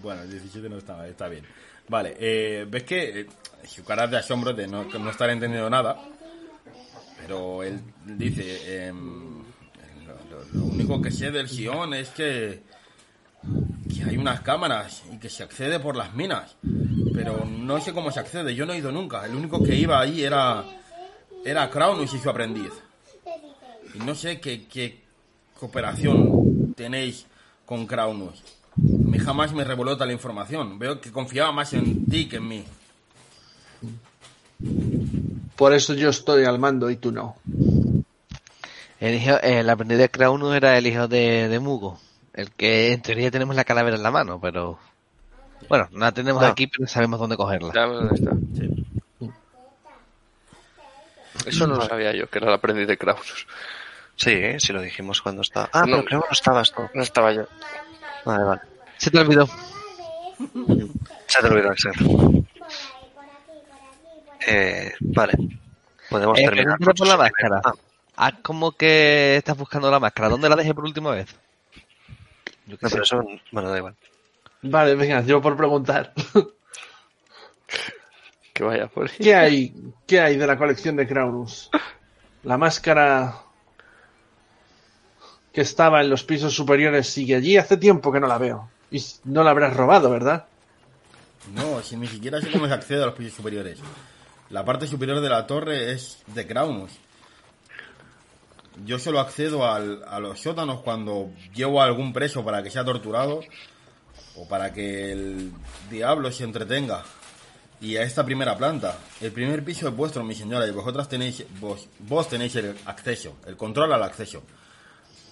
bueno, 17 no está, está bien. Vale, eh, ves que eh, su cara de asombro de no, no estar entendiendo nada, pero él dice, em, lo, lo- lo único que sé del Sion es que, que hay unas cámaras y que se accede por las minas, pero no sé cómo se accede, yo no he ido nunca, el único que iba ahí era, era y su aprendiz. Y no sé qué, qué cooperación tenéis con Kraunus. A mí jamás me revolota la información. Veo que confiaba más en ti que en mí. Por eso yo estoy al mando y tú no. El, hijo, el aprendiz de Kraunus era el hijo de, de Mugo. El que en teoría tenemos la calavera en la mano, pero... Bueno, no la tenemos No. aquí, pero sabemos dónde cogerla. Ya, ¿dónde está? Sí. Eso no lo sabía yo, que era el aprendiz de Krausus. Sí, eh, sí lo dijimos cuando estaba. Ah, No. pero creo que no estabas tú. No estaba yo. Vale, vale. Se te olvidó. Se te olvidó, exacto. Eh, vale. Podemos Eh, terminar. pregúntale por la con- máscara. Ah, Haz como que estás buscando la máscara. ¿Dónde la dejé por última vez? Yo no, sé. pero eso, bueno, da igual. Vale, venga, yo por preguntar. Que vaya por ahí. ¿Qué hay, ¿Qué hay de la colección de Kraunus? La máscara que estaba en los pisos superiores sigue allí. Hace tiempo que no la veo. Y no la habrás robado, ¿verdad? si ni siquiera sé cómo se accede a los pisos superiores. La parte superior de la torre es de Kraunus. Yo solo accedo al- a los sótanos cuando llevo a algún preso para que sea torturado o para que el diablo se entretenga. Y a esta primera planta. El primer piso es vuestro, mi señora, y vosotras tenéis, vos, vos tenéis el acceso, el control al acceso.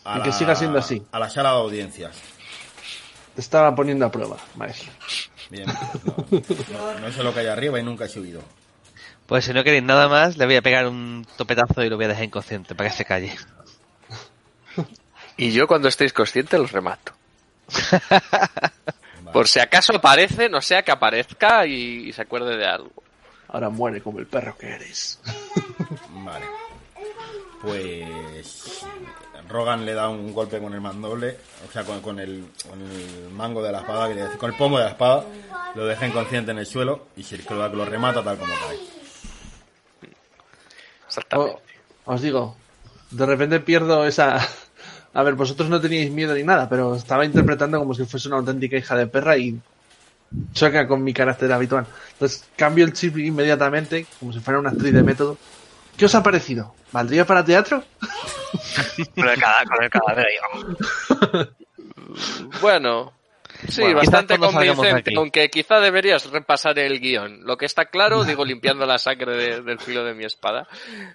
A Y que siga siendo así. A la sala de audiencias. Te estaba poniendo a prueba, maestro. Bien, no, no- no sé lo que hay arriba y nunca he subido. Pues si no queréis nada más, le voy a pegar un topetazo y lo voy a dejar inconsciente para que se calle. Y yo cuando estéis conscientes los remato. Por si acaso aparece, no sea que aparezca y, y se acuerde de algo. Ahora muere como el perro que eres. Vale. Pues Rogan le da un golpe con el mandoble, o sea, con, con el, con el mango de la espada, quería decir, con el pomo de la espada, lo deja inconsciente en el suelo y se que lo, lo remata tal como cae. O- os digo, de repente pierdo esa... A ver, vosotros no teníais miedo ni nada, pero estaba interpretando como si fuese una auténtica hija de perra y choca con mi carácter habitual. Entonces cambio el chip inmediatamente, como si fuera una actriz de método. ¿Qué os ha parecido? ¿Valdría para teatro? Con el, cada- con el cadáver ahí. Bueno, sí, Bueno, bastante convincente, aunque quizá deberías repasar el guion. Lo que está claro, digo limpiando la sangre de- del filo de mi espada,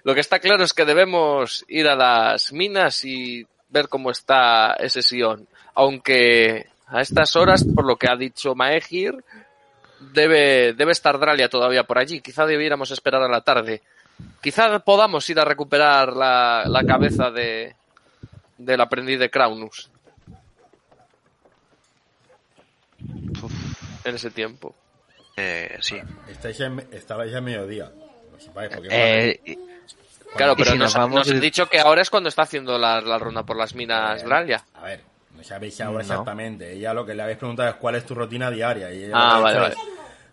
lo que está claro es que debemos ir a las minas y ver cómo está ese Sion. Aunque a estas horas, por lo que ha dicho Maegir, debe, debe estar Dralia todavía por allí. Quizá debiéramos esperar a la tarde. Quizá podamos ir a recuperar la, la cabeza de, del aprendiz de Kraunus. En ese tiempo. Eh, sí. Estáis en, estabais a mediodía, Eh, Claro, pero si nos, nos vamos nos ha el- dicho que ahora es cuando está haciendo la, la ronda por las minas Dralia. A ver, no sabéis ahora No. exactamente. Ella lo que le habéis preguntado es cuál es tu rutina diaria. Y ella Ah, vale, es,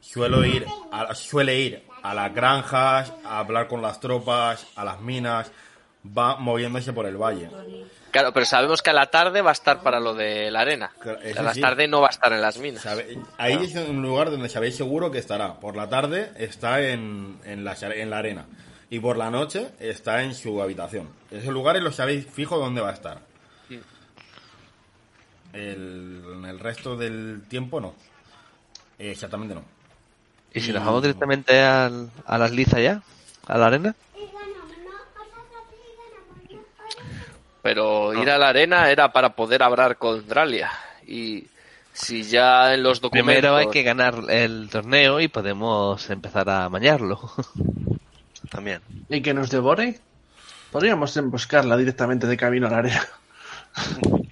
Suelo ir a, suele ir a las granjas, a hablar con las tropas, a las minas, va moviéndose por el valle. Claro, pero sabemos que a la tarde va a estar para lo de la arena. Claro, A la sí. tarde no va a estar en las minas. Sabe- ahí es un lugar donde sabéis seguro que estará. Por la tarde está en, en, la, en la arena. Y por la noche está en su habitación. Esos lugares los sabéis fijo dónde va a estar. El, el resto del tiempo no. Exactamente no. ¿Y si nos vamos directamente al, a las lizas ya? ¿A la arena? Pero ir a la arena era para poder hablar con Dralia. Y si ya en los documentos... Primero hay que ganar el torneo y podemos empezar a mañarlo. También. ¿Y que nos devore? Podríamos emboscarla directamente de camino a la arena.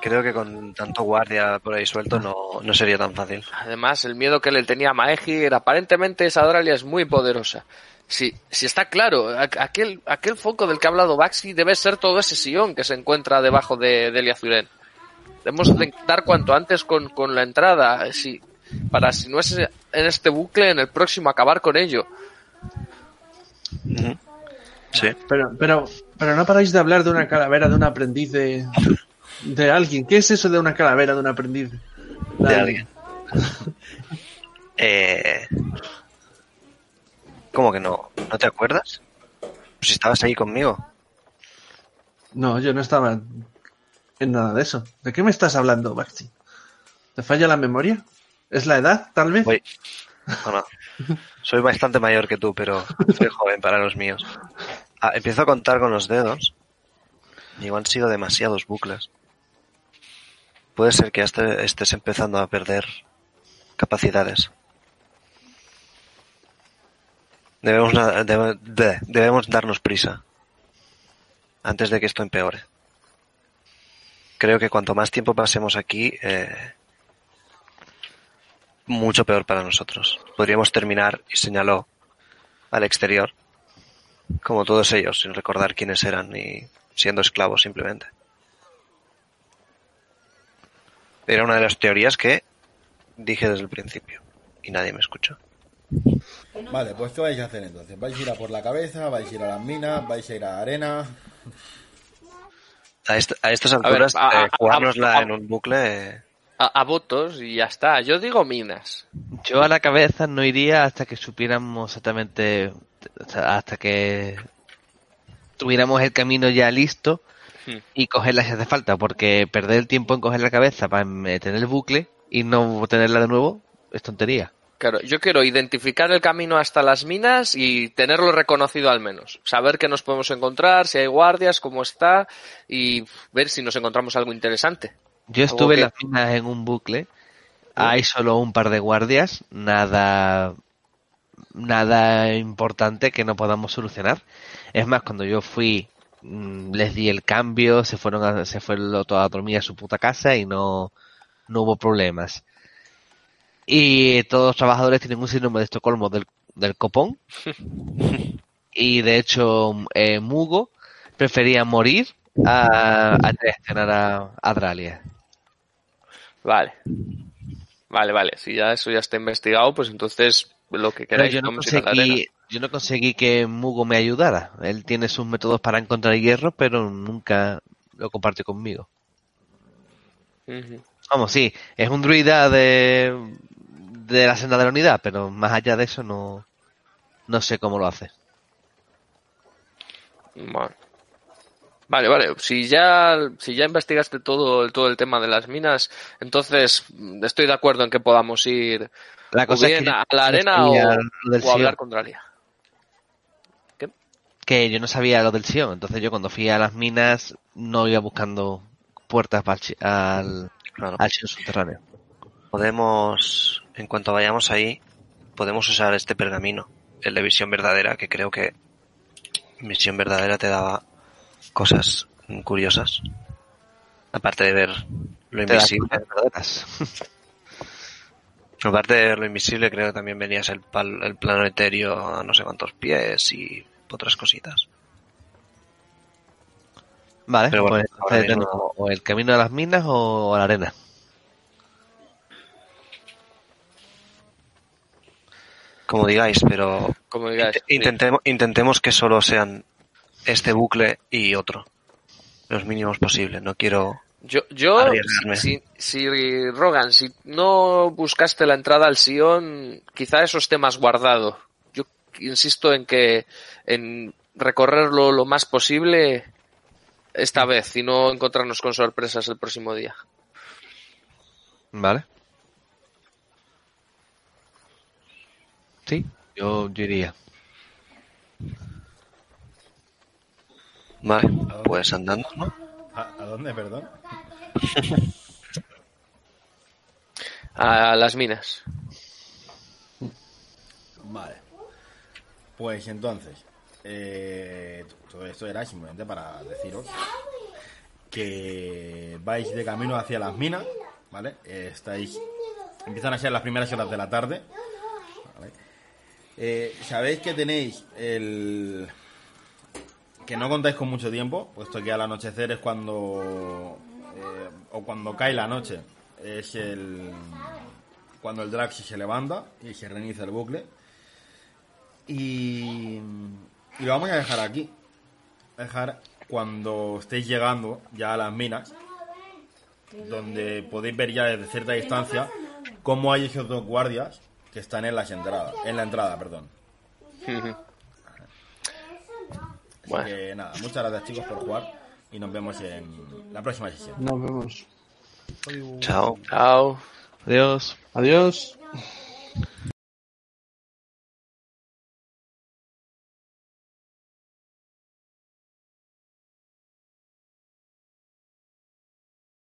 Creo que con tanto guardia por ahí suelto no, no sería tan fácil. Además, el miedo que le tenía a Maegir, aparentemente esa Dralia es muy poderosa. Si, si está claro, aquel, aquel foco del que ha hablado Baxi debe ser todo ese sillón que se encuentra debajo de, de Eliazuren. Debemos de dar cuanto antes con, con la entrada, si, para si no es en este bucle, en el próximo acabar con ello. Sí. Pero, pero, pero no paráis de hablar de una calavera de un aprendiz de, de alguien. ¿Qué es eso de una calavera de un aprendiz? De alguien. Eh, ¿Cómo que no? ¿No te acuerdas? Pues estabas ahí conmigo. No, yo no estaba en nada de eso. ¿De qué me estás hablando, Baxi? ¿Te falla la memoria? ¿Es la edad, tal vez? Voy. Soy bastante mayor que tú, pero soy joven para los míos. Ah, empiezo a contar con los dedos. Digo, han sido demasiados bucles. Puede ser que este- estés empezando a perder capacidades. Debemos, debemos darnos prisa antes de que esto empeore. Creo que cuanto más tiempo pasemos aquí, eh, mucho peor para nosotros. Podríamos terminar, y señaló, al exterior, como todos ellos, sin recordar quiénes eran y siendo esclavos simplemente. Era una de las teorías que dije desde el principio y nadie me escuchó. Vale, pues ¿qué vais a hacer entonces? ¿Vais a ir a por la cabeza? ¿Vais a ir a las minas? ¿Vais a ir a la arena? A, est- a estas alturas, a- a- eh, jugárnosla a- en un bucle, eh, a, a votos y ya está. Yo digo minas. Yo a la cabeza no iría hasta que supiéramos exactamente, o sea, hasta que tuviéramos el camino ya listo Hmm. y cogerla si hace falta, porque perder el tiempo en coger la cabeza para tener el bucle y no tenerla de nuevo es tontería. Claro, yo quiero identificar el camino hasta las minas y tenerlo reconocido al menos. Saber qué nos podemos encontrar, si hay guardias, cómo está y ver si nos encontramos algo interesante. Yo estuve en que- las minas en un bucle, hay solo un par de guardias, nada nada importante que no podamos solucionar. Es más, cuando yo fui, les di el cambio, se fueron a, se fue lo- toda a dormir a su puta casa y no, no hubo problemas. Y todos los trabajadores tienen un síndrome de Estocolmo del, del copón. y de hecho, eh, Mugo prefería morir a, a traicionar a, a Dralia. Vale. Vale, vale. Si ya eso ya está investigado, pues entonces lo que Pero queráis yo no conseguí, yo no conseguí que Mugo me ayudara. Él tiene sus métodos para encontrar hierro, pero nunca lo comparte conmigo. Vamos, sí, es un druida de, de la senda de la unidad, pero más allá de eso no, no sé cómo lo hace. Vale. Vale, vale. Si ya, si ya investigaste todo, el- todo el tema de las minas, entonces mm, estoy de acuerdo en que podamos ir La o cosa es bien que a la arena o, o hablar con Dralia. que yo no sabía lo del Sion, entonces yo cuando fui a las minas no iba buscando puertas para al, Claro. al Sion subterráneo. Podemos, en cuanto vayamos ahí, podemos usar este pergamino, el de visión verdadera, que creo que visión verdadera te daba cosas curiosas. Aparte de ver lo invisible. Aparte de ver lo invisible, creo que también venías el, pal- el plano etéreo a no sé cuántos pies y otras cositas. Vale, Pero bueno, pues mismo- o el camino a las minas o a la arena. Como digáis, pero Como digáis. int- intentemos, intentemos que solo sean este bucle y otro. Los mínimos posibles. No quiero Yo, yo si, si, Rogan, si no buscaste la entrada al Sion, quizá eso esté más guardado. Yo insisto en que en recorrerlo lo más posible esta vez y no encontrarnos con sorpresas el próximo día. Vale. Sí, yo, yo iría. Vale, pues andando, ¿no? ¿A, a dónde, perdón? A las minas. Vale. Pues entonces, eh, todo esto era simplemente para deciros que vais de camino hacia las minas, ¿vale? Estáis, empiezan a ser las primeras horas de la tarde, ¿vale? Eh, Sabéis que tenéis el que no contáis con mucho tiempo, puesto que al anochecer es cuando eh, o cuando cae la noche es el cuando el Draxi se levanta y se reinicia el bucle. Y, y lo vamos a dejar aquí. Dejar cuando estéis llegando ya a las minas, donde podéis ver ya desde cierta distancia cómo hay esos dos guardias que están en las entradas, en la entrada, perdón. Así Bueno. que nada, muchas gracias chicos por jugar y nos vemos en la próxima sesión. Nos vemos. Chao. Chao. Adiós. Adiós.